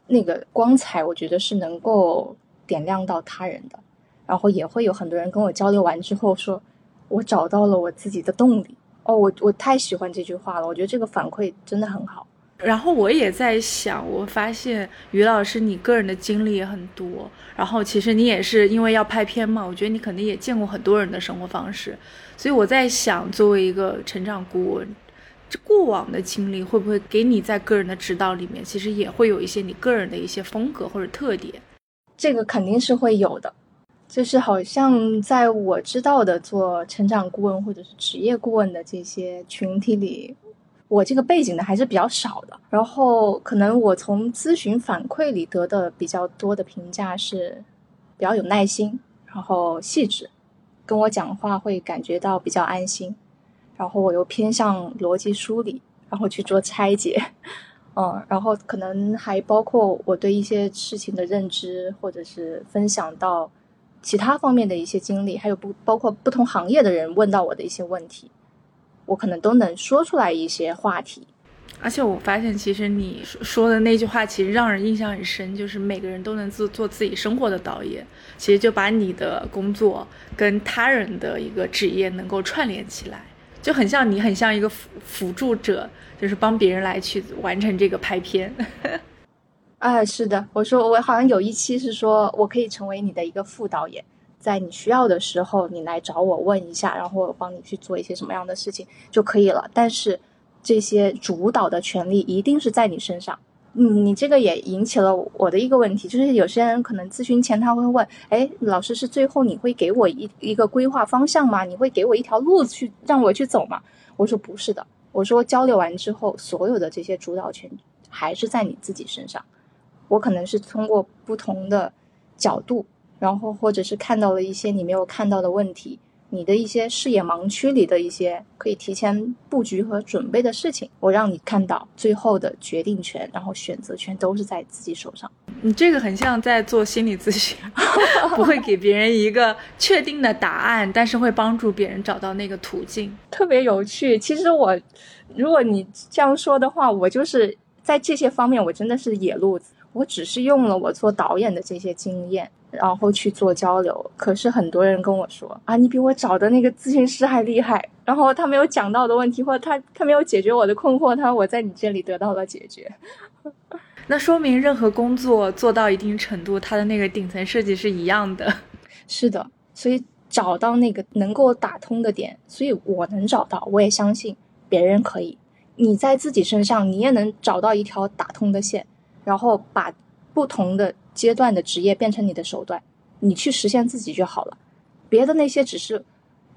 那个光彩，我觉得是能够点亮到他人的。然后也会有很多人跟我交流完之后说，我找到了我自己的动力。哦，我我太喜欢这句话了，我觉得这个反馈真的很好。然后我也在想，我发现于老师你个人的经历也很多，然后其实你也是因为要拍片嘛，我觉得你肯定也见过很多人的生活方式，所以我在想，作为一个成长顾问，这过往的经历会不会给你在个人的指导里面，其实也会有一些你个人的一些风格或者特点？这个肯定是会有的，就是好像在我知道的做成长顾问或者是职业顾问的这些群体里。我这个背景呢还是比较少的，然后可能我从咨询反馈里得的比较多的评价是，比较有耐心，然后细致，跟我讲话会感觉到比较安心，然后我又偏向逻辑梳理，然后去做拆解，[laughs] 嗯，然后可能还包括我对一些事情的认知，或者是分享到其他方面的一些经历，还有不包括不同行业的人问到我的一些问题。我可能都能说出来一些话题，而且我发现，其实你说的那句话其实让人印象很深，就是每个人都能做做自己生活的导演。其实就把你的工作跟他人的一个职业能够串联起来，就很像你很像一个辅辅助者，就是帮别人来去完成这个拍片。[laughs] 哎，是的，我说我好像有一期是说我可以成为你的一个副导演。在你需要的时候，你来找我问一下，然后我帮你去做一些什么样的事情就可以了。但是这些主导的权利一定是在你身上。嗯，你这个也引起了我的一个问题，就是有些人可能咨询前他会问：哎，老师是最后你会给我一一个规划方向吗？你会给我一条路去让我去走吗？我说不是的，我说交流完之后，所有的这些主导权还是在你自己身上。我可能是通过不同的角度。然后，或者是看到了一些你没有看到的问题，你的一些视野盲区里的一些可以提前布局和准备的事情，我让你看到最后的决定权，然后选择权都是在自己手上。你这个很像在做心理咨询，[laughs] 不会给别人一个确定的答案，但是会帮助别人找到那个途径，特别有趣。其实我，如果你这样说的话，我就是在这些方面，我真的是野路子。我只是用了我做导演的这些经验。然后去做交流，可是很多人跟我说啊，你比我找的那个咨询师还厉害。然后他没有讲到的问题，或者他他没有解决我的困惑，他我在你这里得到了解决。[laughs] 那说明任何工作做到一定程度，它的那个顶层设计是一样的。[laughs] 是的，所以找到那个能够打通的点，所以我能找到，我也相信别人可以。你在自己身上，你也能找到一条打通的线，然后把不同的。阶段的职业变成你的手段，你去实现自己就好了。别的那些只是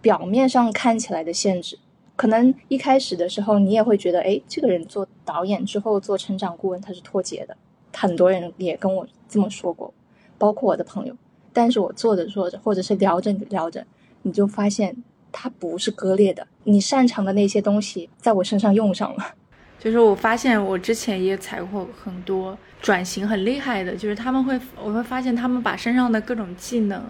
表面上看起来的限制。可能一开始的时候，你也会觉得，哎，这个人做导演之后做成长顾问，他是脱节的。很多人也跟我这么说过，包括我的朋友。但是我做着做着，或者是聊着聊着，你就发现它不是割裂的。你擅长的那些东西，在我身上用上了。[laughs] 就是我发现，我之前也踩过很多转型很厉害的，就是他们会，我会发现他们把身上的各种技能，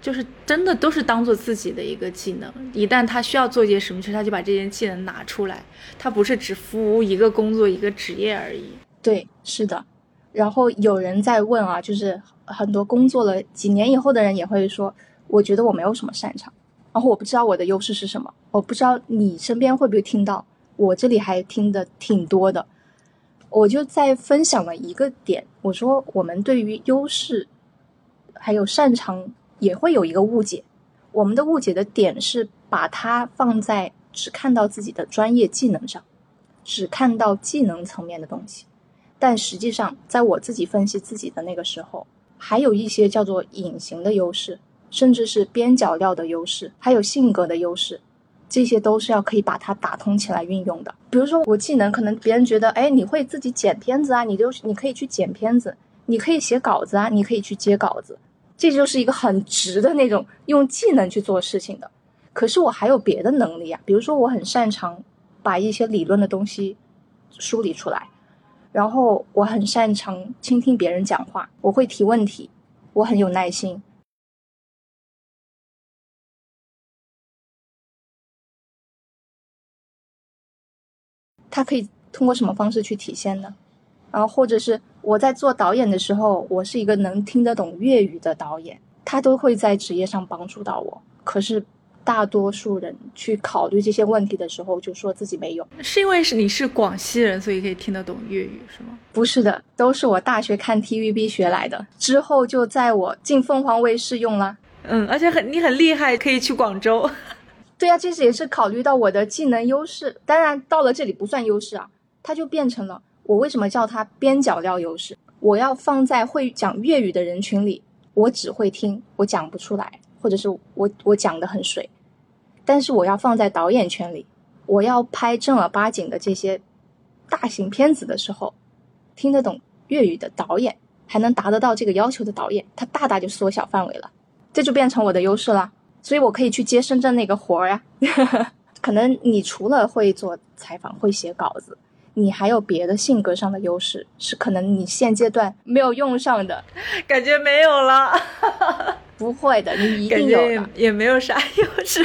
就是真的都是当做自己的一个技能。一旦他需要做一些什么事，他就把这件技能拿出来，他不是只服务一个工作一个职业而已。对，是的。然后有人在问啊，就是很多工作了几年以后的人也会说，我觉得我没有什么擅长，然后我不知道我的优势是什么，我不知道你身边会不会听到。我这里还听的挺多的，我就在分享了一个点，我说我们对于优势还有擅长也会有一个误解，我们的误解的点是把它放在只看到自己的专业技能上，只看到技能层面的东西，但实际上在我自己分析自己的那个时候，还有一些叫做隐形的优势，甚至是边角料的优势，还有性格的优势。这些都是要可以把它打通起来运用的。比如说我技能，可能别人觉得，哎，你会自己剪片子啊，你就你可以去剪片子，你可以写稿子啊，你可以去接稿子，这就是一个很直的那种用技能去做事情的。可是我还有别的能力啊，比如说我很擅长把一些理论的东西梳理出来，然后我很擅长倾听别人讲话，我会提问题，我很有耐心。他可以通过什么方式去体现呢？然后或者是我在做导演的时候，我是一个能听得懂粤语的导演，他都会在职业上帮助到我。可是。大多数人去考虑这些问题的时候，就说自己没有，是因为是你是广西人，所以可以听得懂粤语，是吗？不是的，都是我大学看 TVB 学来的，之后就在我进凤凰卫视用了。嗯，而且很你很厉害，可以去广州。对呀，这是也是考虑到我的技能优势，当然到了这里不算优势啊，它就变成了我为什么叫它边角料优势？我要放在会讲粤语的人群里，我只会听，我讲不出来，或者是我我讲的很水。但是我要放在导演圈里，我要拍正儿八经的这些大型片子的时候，听得懂粤语的导演，还能达得到这个要求的导演，他大大就缩小范围了，这就变成我的优势了。所以我可以去接深圳那个活儿呀。[laughs] 可能你除了会做采访、会写稿子，你还有别的性格上的优势，是可能你现阶段没有用上的，感觉没有了。不会的，你一定有的，也没有啥优势。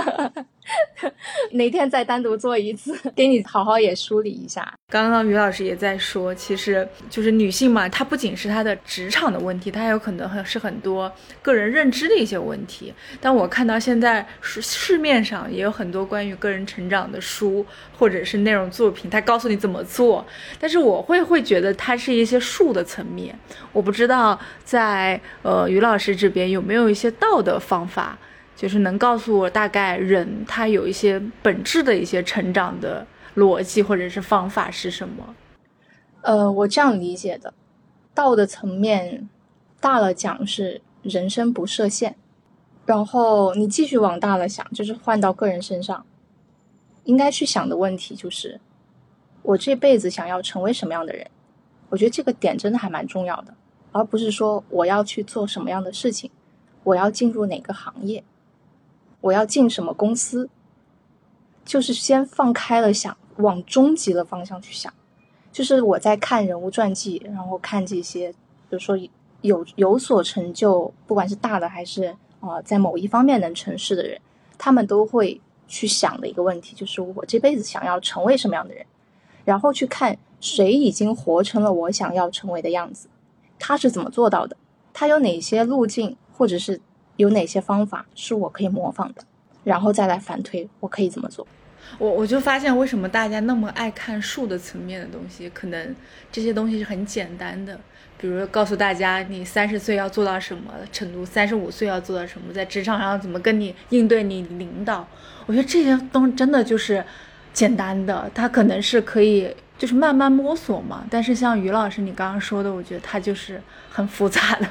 [laughs] [laughs] 哪天再单独做一次，[laughs] 给你好好也梳理一下。刚刚于老师也在说，其实就是女性嘛，她不仅是她的职场的问题，她还有可能很是很多个人认知的一些问题。但我看到现在市市面上也有很多关于个人成长的书或者是内容作品，它告诉你怎么做。但是我会会觉得它是一些术的层面，我不知道在呃于老师这边有没有一些道的方法。就是能告诉我大概人他有一些本质的一些成长的逻辑或者是方法是什么？呃，我这样理解的，道的层面大了讲是人生不设限，然后你继续往大了想，就是换到个人身上，应该去想的问题就是我这辈子想要成为什么样的人？我觉得这个点真的还蛮重要的，而不是说我要去做什么样的事情，我要进入哪个行业。我要进什么公司？就是先放开了想，往终极的方向去想。就是我在看人物传记，然后看这些，比如说有有所成就，不管是大的还是啊，在某一方面能成事的人，他们都会去想的一个问题，就是我这辈子想要成为什么样的人，然后去看谁已经活成了我想要成为的样子，他是怎么做到的，他有哪些路径，或者是。有哪些方法是我可以模仿的，然后再来反推我可以怎么做。我我就发现为什么大家那么爱看术的层面的东西，可能这些东西是很简单的，比如告诉大家你三十岁要做到什么程度，三十五岁要做到什么，在职场上怎么跟你应对你领导。我觉得这些东西真的就是简单的，它可能是可以就是慢慢摸索嘛。但是像于老师你刚刚说的，我觉得它就是很复杂的。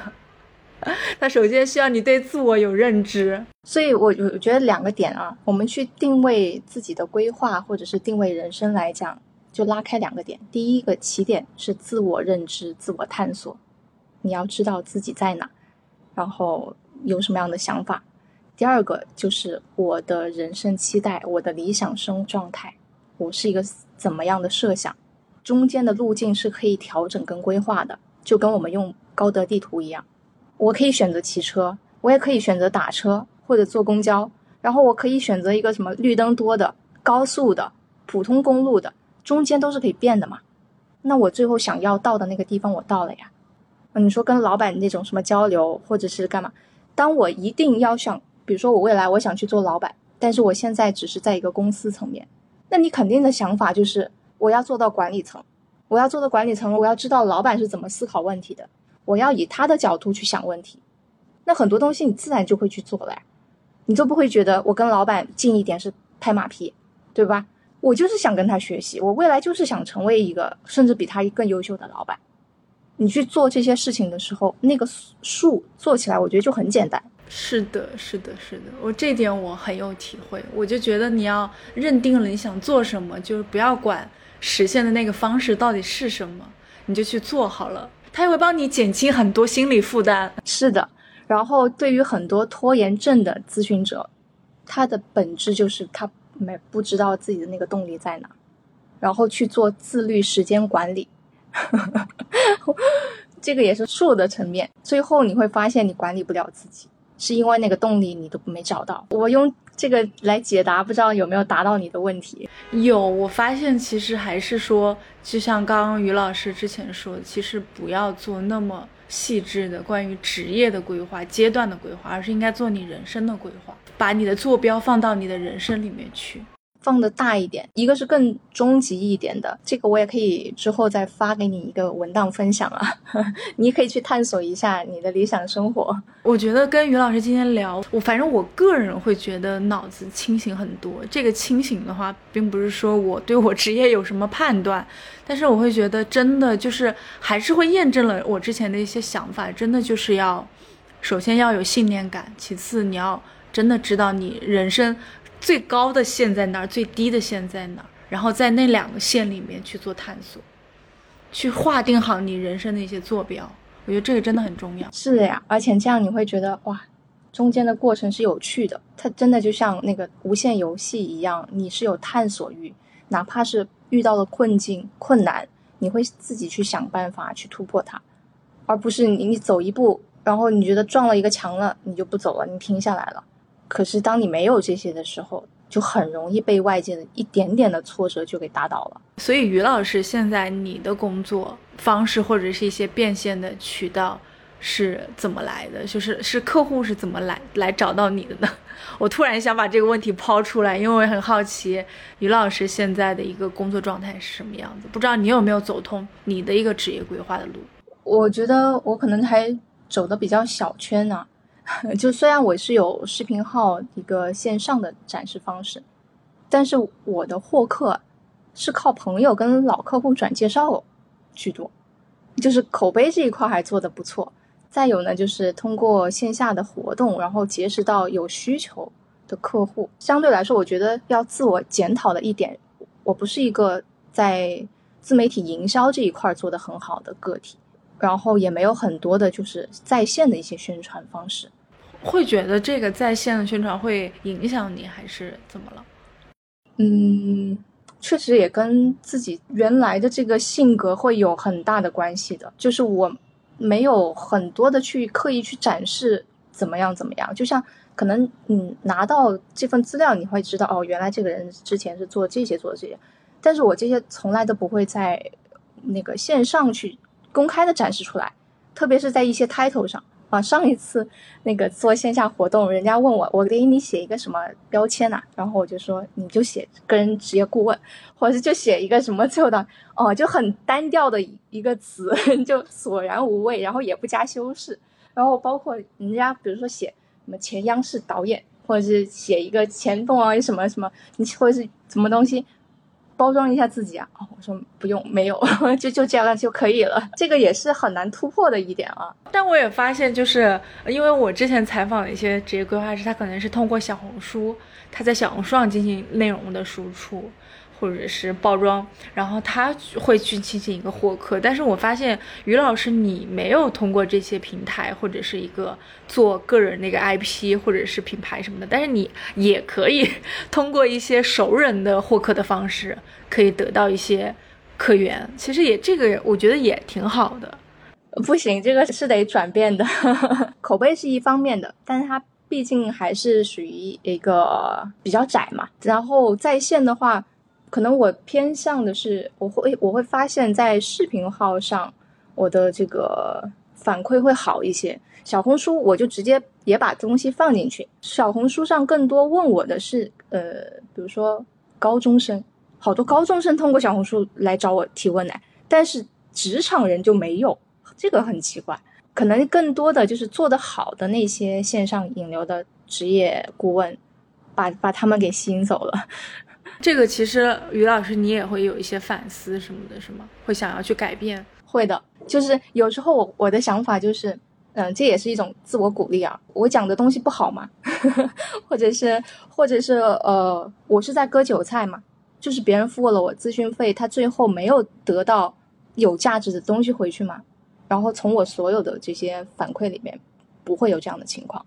[laughs] 他首先需要你对自我有认知，所以我我觉得两个点啊，我们去定位自己的规划或者是定位人生来讲，就拉开两个点。第一个起点是自我认知、自我探索，你要知道自己在哪，然后有什么样的想法。第二个就是我的人生期待，我的理想生活状态，我是一个怎么样的设想，中间的路径是可以调整跟规划的，就跟我们用高德地图一样。我可以选择骑车，我也可以选择打车或者坐公交，然后我可以选择一个什么绿灯多的、高速的、普通公路的，中间都是可以变的嘛。那我最后想要到的那个地方，我到了呀。你说跟老板那种什么交流，或者是干嘛？当我一定要想，比如说我未来我想去做老板，但是我现在只是在一个公司层面，那你肯定的想法就是我要做到管理层，我要做到管理层，我要知道老板是怎么思考问题的。我要以他的角度去想问题，那很多东西你自然就会去做了，你就不会觉得我跟老板近一点是拍马屁，对吧？我就是想跟他学习，我未来就是想成为一个甚至比他更优秀的老板。你去做这些事情的时候，那个数做起来，我觉得就很简单。是的，是的，是的，我这点我很有体会。我就觉得你要认定了你想做什么，就是不要管实现的那个方式到底是什么，你就去做好了，它也会帮你减轻很多心理负担。是的，然后对于很多拖延症的咨询者，他的本质就是他没不知道自己的那个动力在哪，然后去做自律时间管理。[laughs] 这个也是术的层面，最后你会发现你管理不了自己，是因为那个动力你都没找到。我用这个来解答，不知道有没有答到你的问题？有，我发现其实还是说，就像刚刚于老师之前说的，其实不要做那么细致的关于职业的规划、阶段的规划，而是应该做你人生的规划，把你的坐标放到你的人生里面去。放的大一点，一个是更终极一点的，这个我也可以之后再发给你一个文档分享啊，[laughs] 你可以去探索一下你的理想生活。我觉得跟于老师今天聊，我反正我个人会觉得脑子清醒很多。这个清醒的话，并不是说我对我职业有什么判断，但是我会觉得真的就是还是会验证了我之前的一些想法，真的就是要首先要有信念感，其次你要真的知道你人生。最高的线在哪儿？最低的线在哪儿？然后在那两个线里面去做探索，去划定好你人生的一些坐标。我觉得这个真的很重要。是的呀，而且这样你会觉得哇，中间的过程是有趣的。它真的就像那个无限游戏一样，你是有探索欲，哪怕是遇到了困境、困难，你会自己去想办法去突破它，而不是你你走一步，然后你觉得撞了一个墙了，你就不走了，你停下来了。可是，当你没有这些的时候，就很容易被外界的一点点的挫折就给打倒了。所以，于老师，现在你的工作方式或者是一些变现的渠道是怎么来的？就是是客户是怎么来来找到你的呢？[laughs] 我突然想把这个问题抛出来，因为我很好奇于老师现在的一个工作状态是什么样子。不知道你有没有走通你的一个职业规划的路？我觉得我可能还走的比较小圈呢。就虽然我是有视频号一个线上的展示方式，但是我的获客是靠朋友跟老客户转介绍居多，就是口碑这一块还做的不错。再有呢，就是通过线下的活动，然后结识到有需求的客户。相对来说，我觉得要自我检讨的一点，我不是一个在自媒体营销这一块做的很好的个体，然后也没有很多的就是在线的一些宣传方式。会觉得这个在线的宣传会影响你，还是怎么了？嗯，确实也跟自己原来的这个性格会有很大的关系的。就是我没有很多的去刻意去展示怎么样怎么样，就像可能嗯拿到这份资料，你会知道哦，原来这个人之前是做这些做这些，但是我这些从来都不会在那个线上去公开的展示出来，特别是在一些 title 上。啊，上一次那个做线下活动，人家问我，我给你写一个什么标签呐？然后我就说，你就写个人职业顾问，或者是就写一个什么最后的哦，就很单调的一个词，[laughs] 就索然无味，然后也不加修饰。然后包括人家比如说写什么前央视导演，或者是写一个前凤凰什么什么，你或者是什么东西。包装一下自己啊！哦，我说不用，没有，[laughs] 就就这样就可以了。这个也是很难突破的一点啊。但我也发现，就是因为我之前采访的一些职业规划师，他可能是通过小红书，他在小红书上进行内容的输出。或者是包装，然后他会去进行一个获客。但是我发现于老师，你没有通过这些平台或者是一个做个人那个 IP 或者是品牌什么的，但是你也可以 [laughs] 通过一些熟人的获客的方式，可以得到一些客源。其实也这个我觉得也挺好的。不行，这个是得转变的。[laughs] 口碑是一方面的，但是它毕竟还是属于一个比较窄嘛。然后在线的话。可能我偏向的是，我会我会发现，在视频号上，我的这个反馈会好一些。小红书我就直接也把东西放进去。小红书上更多问我的是，呃，比如说高中生，好多高中生通过小红书来找我提问来，但是职场人就没有，这个很奇怪。可能更多的就是做得好的那些线上引流的职业顾问，把把他们给吸引走了。这个其实于老师，你也会有一些反思什么的，是吗？会想要去改变？会的，就是有时候我我的想法就是，嗯，这也是一种自我鼓励啊。我讲的东西不好嘛，[laughs] 或者是或者是呃，我是在割韭菜嘛，就是别人付了我咨询费，他最后没有得到有价值的东西回去嘛。然后从我所有的这些反馈里面，不会有这样的情况。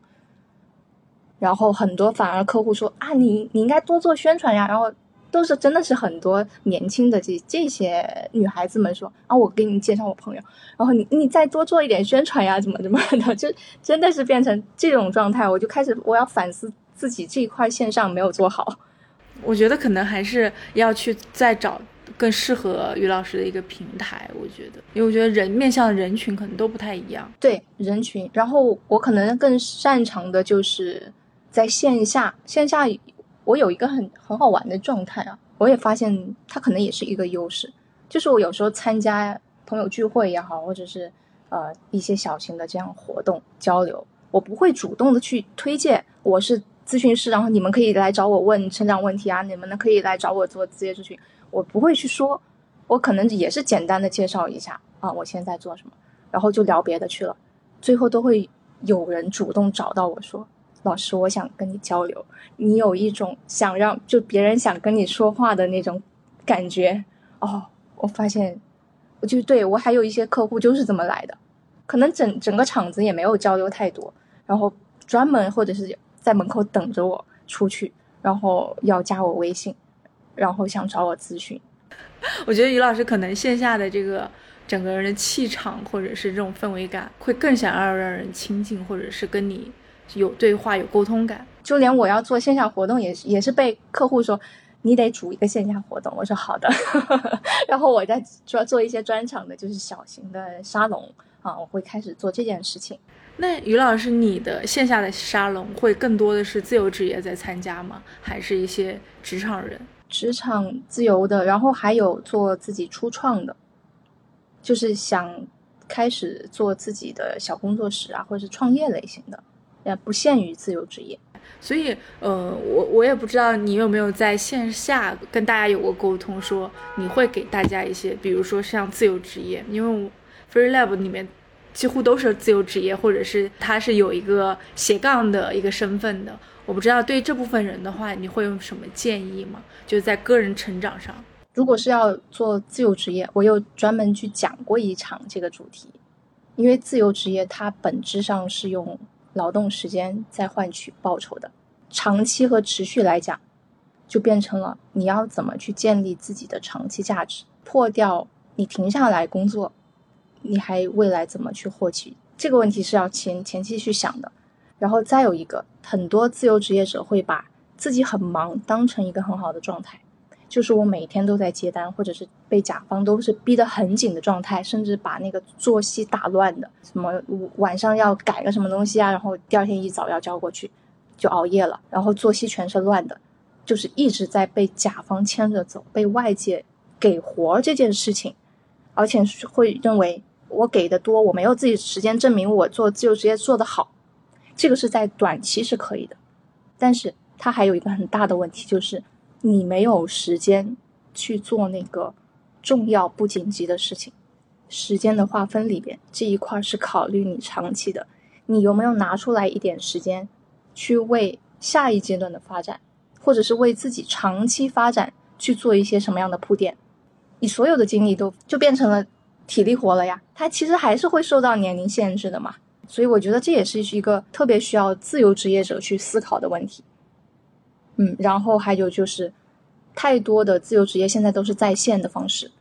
然后很多反而客户说啊，你你应该多做宣传呀。然后都是真的是很多年轻的这这些女孩子们说啊，我给你介绍我朋友，然后你你再多做一点宣传呀，怎么怎么的，就真的是变成这种状态。我就开始我要反思自己这一块线上没有做好。我觉得可能还是要去再找。更适合于老师的一个平台，我觉得，因为我觉得人面向的人群可能都不太一样。对人群，然后我可能更擅长的就是在线下，线下我有一个很很好玩的状态啊，我也发现它可能也是一个优势，就是我有时候参加朋友聚会也好，或者是呃一些小型的这样活动交流，我不会主动的去推荐我是咨询师，然后你们可以来找我问成长问题啊，你们呢可以来找我做职业咨询。我不会去说，我可能也是简单的介绍一下啊，我现在做什么，然后就聊别的去了。最后都会有人主动找到我说：“老师，我想跟你交流。”你有一种想让就别人想跟你说话的那种感觉哦。我发现，我就对我还有一些客户就是这么来的，可能整整个场子也没有交流太多，然后专门或者是在门口等着我出去，然后要加我微信。然后想找我咨询，[laughs] 我觉得于老师可能线下的这个整个人的气场或者是这种氛围感，会更想要让人亲近，或者是跟你有对话、有沟通感。就连我要做线下活动，也是也是被客户说你得组一个线下活动，我说好的。[laughs] 然后我在做做一些专场的，就是小型的沙龙啊，我会开始做这件事情。那于老师，你的线下的沙龙会更多的是自由职业在参加吗？还是一些职场人？职场自由的，然后还有做自己初创的，就是想开始做自己的小工作室啊，或者是创业类型的，也不限于自由职业。所以，呃，我我也不知道你有没有在线下跟大家有过沟通，说你会给大家一些，比如说像自由职业，因为 Free Lab 里面几乎都是自由职业，或者是他是有一个斜杠的一个身份的。我不知道对这部分人的话，你会有什么建议吗？就是在个人成长上，如果是要做自由职业，我有专门去讲过一场这个主题。因为自由职业它本质上是用劳动时间再换取报酬的，长期和持续来讲，就变成了你要怎么去建立自己的长期价值，破掉你停下来工作，你还未来怎么去获取？这个问题是要前前期去想的。然后再有一个，很多自由职业者会把自己很忙当成一个很好的状态，就是我每天都在接单，或者是被甲方都是逼得很紧的状态，甚至把那个作息打乱的，什么晚上要改个什么东西啊，然后第二天一早要交过去，就熬夜了，然后作息全是乱的，就是一直在被甲方牵着走，被外界给活这件事情，而且会认为我给的多，我没有自己时间证明我做自由职业做得好。这个是在短期是可以的，但是它还有一个很大的问题，就是你没有时间去做那个重要不紧急的事情。时间的划分里边，这一块是考虑你长期的，你有没有拿出来一点时间，去为下一阶段的发展，或者是为自己长期发展去做一些什么样的铺垫？你所有的精力都就变成了体力活了呀，它其实还是会受到年龄限制的嘛。所以我觉得这也是一个特别需要自由职业者去思考的问题。嗯，然后还有就是，太多的自由职业现在都是在线的方式，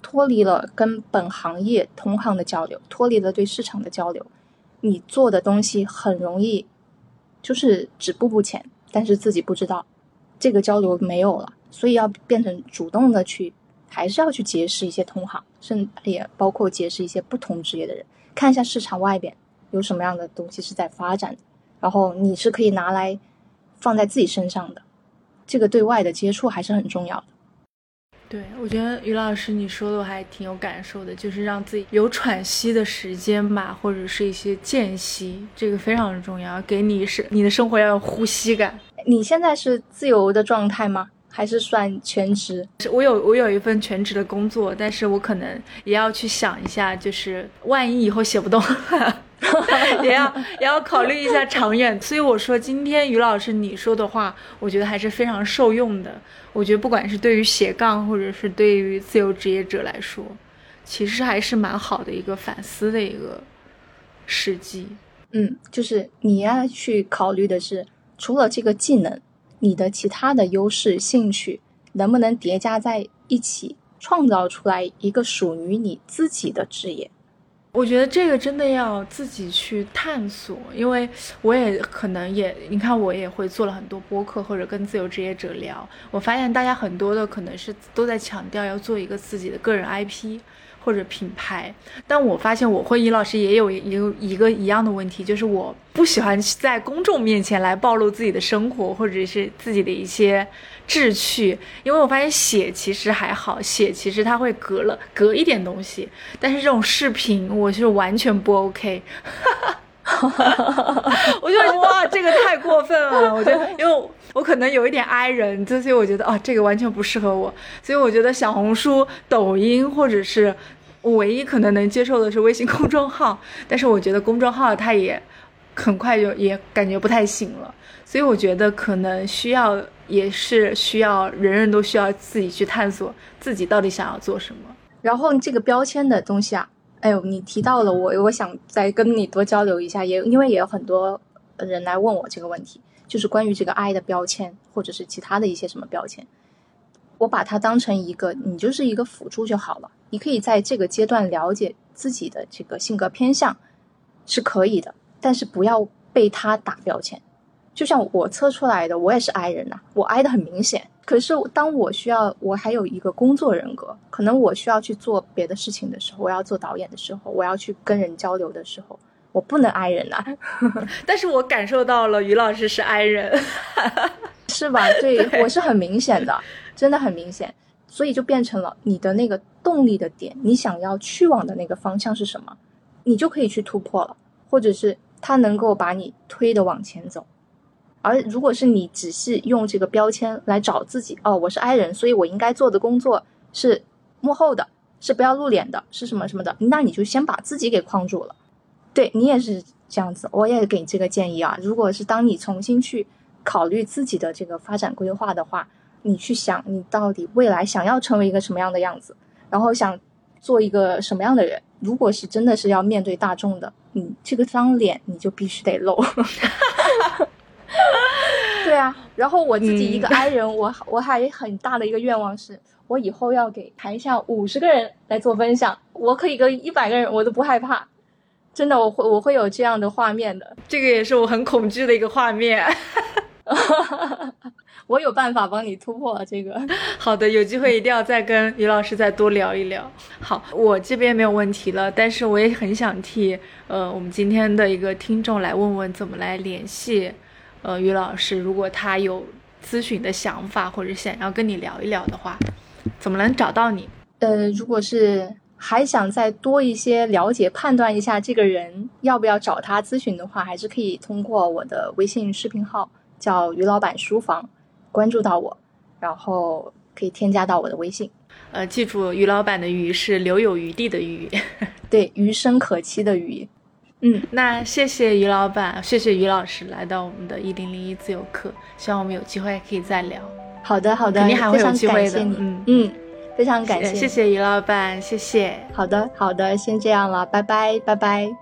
脱离了跟本行业同行的交流，脱离了对市场的交流，你做的东西很容易就是止步不前，但是自己不知道这个交流没有了，所以要变成主动的去，还是要去结识一些同行，甚至也包括结识一些不同职业的人，看一下市场外边。有什么样的东西是在发展，然后你是可以拿来放在自己身上的，这个对外的接触还是很重要的。对，我觉得于老师你说的我还挺有感受的，就是让自己有喘息的时间吧，或者是一些间隙，这个非常的重要，给你是你的生活要有呼吸感。你现在是自由的状态吗？还是算全职？我有我有一份全职的工作，但是我可能也要去想一下，就是万一以后写不动。[laughs] 也要 [laughs] 也要考虑一下长远。所以我说，今天于老师你说的话，我觉得还是非常受用的。我觉得不管是对于斜杠，或者是对于自由职业者来说，其实还是蛮好的一个反思的一个时机。嗯，就是你要去考虑的是，除了这个技能，你的其他的优势、兴趣能不能叠加在一起，创造出来一个属于你自己的职业。我觉得这个真的要自己去探索，因为我也可能也，你看我也会做了很多播客或者跟自由职业者聊，我发现大家很多的可能是都在强调要做一个自己的个人 IP。或者品牌，但我发现我和尹老师也有一个一个一样的问题，就是我不喜欢在公众面前来暴露自己的生活或者是自己的一些志趣，因为我发现写其实还好，写其实它会隔了隔一点东西，但是这种视频我是完全不 OK。[laughs] 我觉得哇，这个太过分了！我觉得，因为我可能有一点 i 人，所以我觉得啊，这个完全不适合我。所以我觉得小红书、抖音，或者是我唯一可能能接受的是微信公众号。但是我觉得公众号它也很快就也感觉不太行了。所以我觉得可能需要，也是需要人人都需要自己去探索自己到底想要做什么。然后这个标签的东西啊。哎呦，你提到了我，我想再跟你多交流一下，也因为也有很多人来问我这个问题，就是关于这个 I 的标签，或者是其他的一些什么标签，我把它当成一个，你就是一个辅助就好了。你可以在这个阶段了解自己的这个性格偏向是可以的，但是不要被他打标签。就像我测出来的，我也是 I 人呐，我 I 的很明显。可是当我需要，我还有一个工作人格，可能我需要去做别的事情的时候，我要做导演的时候，我要去跟人交流的时候，我不能挨人呐。[laughs] 但是我感受到了于老师是挨人，[laughs] 是吧？对，我是很明显的，真的很明显。所以就变成了你的那个动力的点，你想要去往的那个方向是什么，你就可以去突破了，或者是他能够把你推的往前走。而如果是你只是用这个标签来找自己，哦，我是 I 人，所以我应该做的工作是幕后的，是不要露脸的，是什么什么的，那你就先把自己给框住了。对你也是这样子，我也给这个建议啊。如果是当你重新去考虑自己的这个发展规划的话，你去想你到底未来想要成为一个什么样的样子，然后想做一个什么样的人。如果是真的是要面对大众的，你这个张脸你就必须得露。[laughs] 对啊，然后我自己一个 I 人，我我还很大的一个愿望是，我以后要给台下五十个人来做分享，我可以跟一百个人，我都不害怕，真的，我会我会有这样的画面的，这个也是我很恐惧的一个画面，[laughs] 我有办法帮你突破这个。[laughs] 好的，有机会一定要再跟于老师再多聊一聊。好，我这边没有问题了，但是我也很想替呃我们今天的一个听众来问问怎么来联系。呃，于老师，如果他有咨询的想法或者想要跟你聊一聊的话，怎么能找到你？呃，如果是还想再多一些了解、判断一下这个人要不要找他咨询的话，还是可以通过我的微信视频号叫于老板书房关注到我，然后可以添加到我的微信。呃，记住，于老板的“于”是留有余地的“余”，[laughs] 对，余生可期的“余”。嗯，那谢谢于老板，谢谢于老师来到我们的一零零一自由课，希望我们有机会可以再聊。好的，好的，肯定还会有机会的。嗯嗯，非常感谢，谢谢于老板，谢谢。好的，好的，先这样了，拜拜，拜拜。